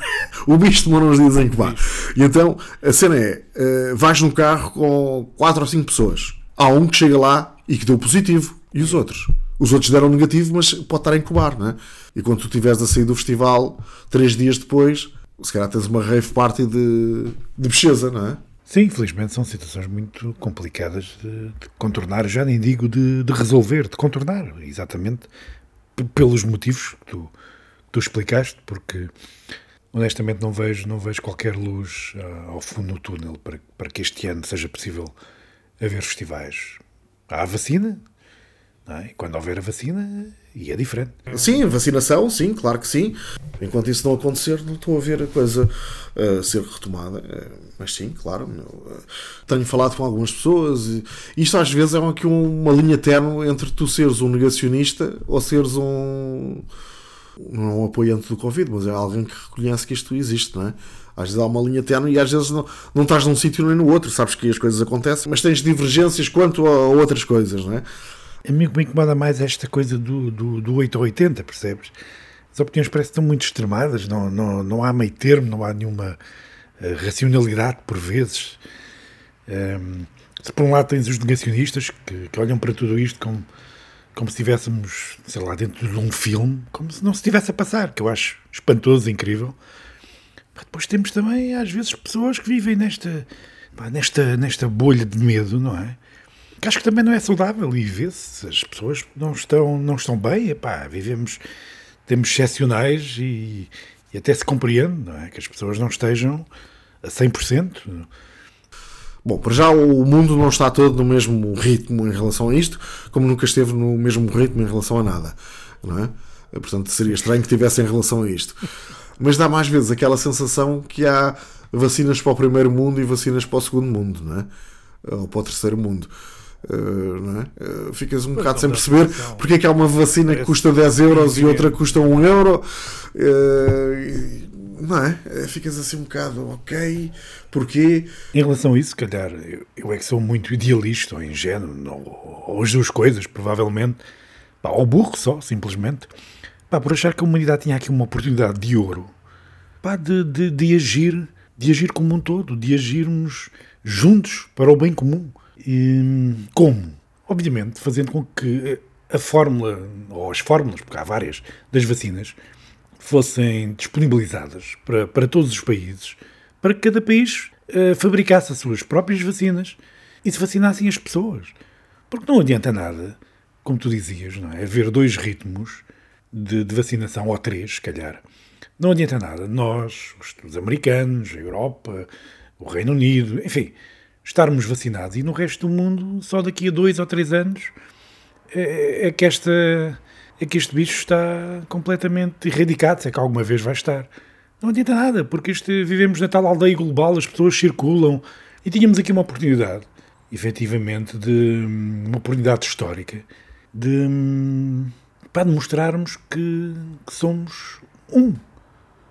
o bicho demora uns dias a incubar. E então a cena é: eh, vais num carro com 4 ou 5 pessoas. Há um que chega lá e que deu positivo, e os outros? Os outros deram negativo, mas pode estar a incubar, não é? E quando tu estiveres a sair do festival, três dias depois, se calhar tens uma rave party de, de bicheza, não é? Sim, infelizmente são situações muito complicadas de, de contornar, já nem digo de, de resolver, de contornar, exatamente pelos motivos que tu, tu explicaste, porque honestamente não vejo, não vejo qualquer luz ah, ao fundo do túnel para, para que este ano seja possível haver festivais. Há a vacina, é? quando houver a vacina, e é diferente. Sim, vacinação, sim, claro que sim. Enquanto isso não acontecer, não estou a ver a coisa uh, ser retomada. Uh, mas sim, claro. uh, tenho falado com algumas pessoas e isto às vezes é aqui uma linha terno entre tu seres um negacionista ou seres um. Não é um apoiante do Covid, mas é alguém que reconhece que isto existe, não é? Às vezes há uma linha terno e às vezes não, não estás num sítio nem no outro, sabes que as coisas acontecem, mas tens divergências quanto a outras coisas, não é? A mim que me incomoda mais é esta coisa do, do, do 8 ou 80, percebes? As opiniões parecem tão muito extremadas, não, não, não há meio termo, não há nenhuma eh, racionalidade por vezes. Ehm, se por um lado tens os negacionistas que, que olham para tudo isto como, como se estivéssemos, sei lá, dentro de um filme, como se não se estivesse a passar, que eu acho espantoso, incrível. Mas depois temos também, às vezes, pessoas que vivem nesta, nesta, nesta bolha de medo, não é? Que acho que também não é saudável e vê-se, as pessoas não estão, não estão bem, epá, vivemos, temos excepcionais e, e até se compreende, não é? Que as pessoas não estejam a 100%. Bom, para já o mundo não está todo no mesmo ritmo em relação a isto, como nunca esteve no mesmo ritmo em relação a nada, não é? Portanto, seria estranho que tivesse em relação a isto. Mas dá mais vezes aquela sensação que há vacinas para o primeiro mundo e vacinas para o segundo mundo, não é? Ou para o terceiro mundo. Uh, é? Uh, ficas um bocado sem perceber porque é que há uma vacina que custa 10 euros e outra custa 1 euro. Uh, não é? Ficas assim um bocado, ok, porquê? Em relação a isso, se calhar, eu, eu é que sou muito idealista ou ingênuo, não, ou as duas coisas, provavelmente, pá, ou burro só, simplesmente, pá, por achar que a humanidade tinha aqui uma oportunidade de ouro, pá, de, de, de agir, de agir como um todo, de agirmos juntos para o bem comum. E, como? Obviamente, fazendo com que a fórmula, ou as fórmulas, porque há várias, das vacinas, fossem disponibilizadas para, para todos os países, para que cada país uh, fabricasse as suas próprias vacinas e se vacinassem as pessoas. Porque não adianta nada, como tu dizias, não é? haver dois ritmos de, de vacinação, ou três, se calhar. Não adianta nada. Nós, os, os americanos, a Europa, o Reino Unido, enfim, estarmos vacinados e no resto do mundo, só daqui a dois ou três anos, é, é que esta é que este bicho está completamente erradicado, se é que alguma vez vai estar. Não adianta nada, porque este, vivemos na tal aldeia global, as pessoas circulam e tínhamos aqui uma oportunidade, efetivamente, de uma oportunidade histórica de, para demonstrarmos que, que somos um.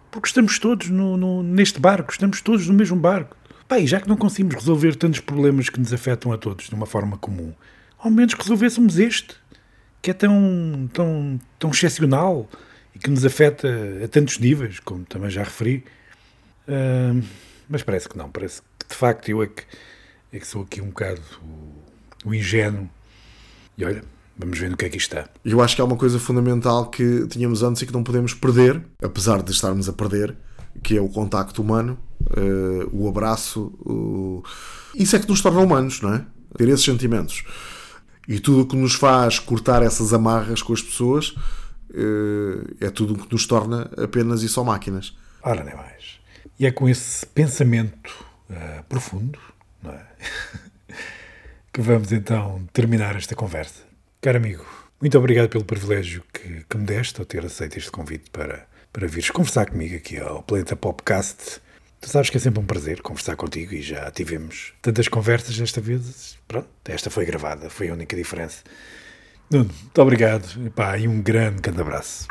Porque estamos todos no, no, neste barco, estamos todos no mesmo barco. E já que não conseguimos resolver tantos problemas que nos afetam a todos de uma forma comum, ao menos resolvêssemos este, que é tão, tão, tão excepcional e que nos afeta a tantos níveis, como também já referi. Uh, mas parece que não, parece que de facto eu é que, é que sou aqui um bocado o, o ingênuo. E olha, vamos ver no que é que está. Eu acho que há uma coisa fundamental que tínhamos antes e que não podemos perder, apesar de estarmos a perder, que é o contacto humano, uh, o abraço. Isso é que nos torna humanos, não é? Ter esses sentimentos. E tudo o que nos faz cortar essas amarras com as pessoas uh, é tudo o que nos torna apenas e só máquinas. Ora, nem mais. E é com esse pensamento uh, profundo é? que vamos então terminar esta conversa. Caro amigo, muito obrigado pelo privilégio que, que me deste ao ter aceito este convite para, para vires conversar comigo aqui ao Planeta Popcast. Tu sabes que é sempre um prazer conversar contigo e já tivemos tantas conversas desta vez. Pronto, esta foi gravada, foi a única diferença. Nuno, muito obrigado e, pá, e um grande, grande abraço.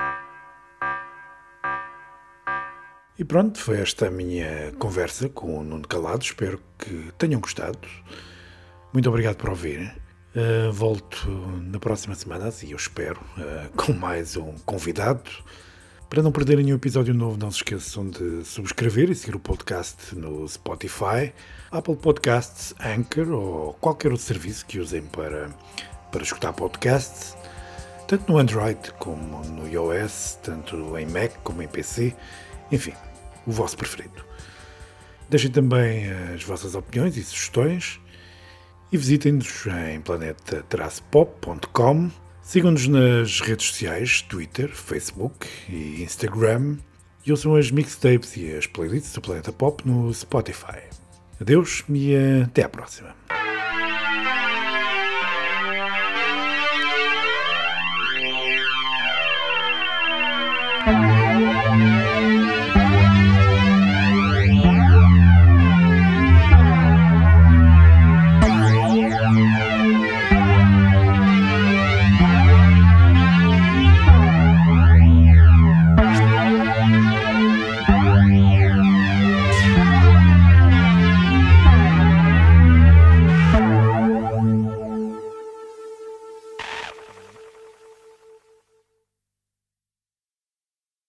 E pronto, foi esta a minha conversa com o Nuno Calado. Espero que tenham gostado. Muito obrigado por ouvir. Uh, volto na próxima semana, assim eu espero, uh, com mais um convidado. Para não perderem nenhum episódio novo, não se esqueçam de subscrever e seguir o podcast no Spotify, Apple Podcasts, Anchor ou qualquer outro serviço que usem para, para escutar podcasts, tanto no Android como no iOS, tanto em Mac como em PC, enfim, o vosso preferido. Deixem também as vossas opiniões e sugestões e visitem-nos em planeta-pop.com. Sigam-nos nas redes sociais, Twitter, Facebook e Instagram e ouçam as mixtapes e as playlists do Planeta Pop no Spotify. Adeus e até à próxima.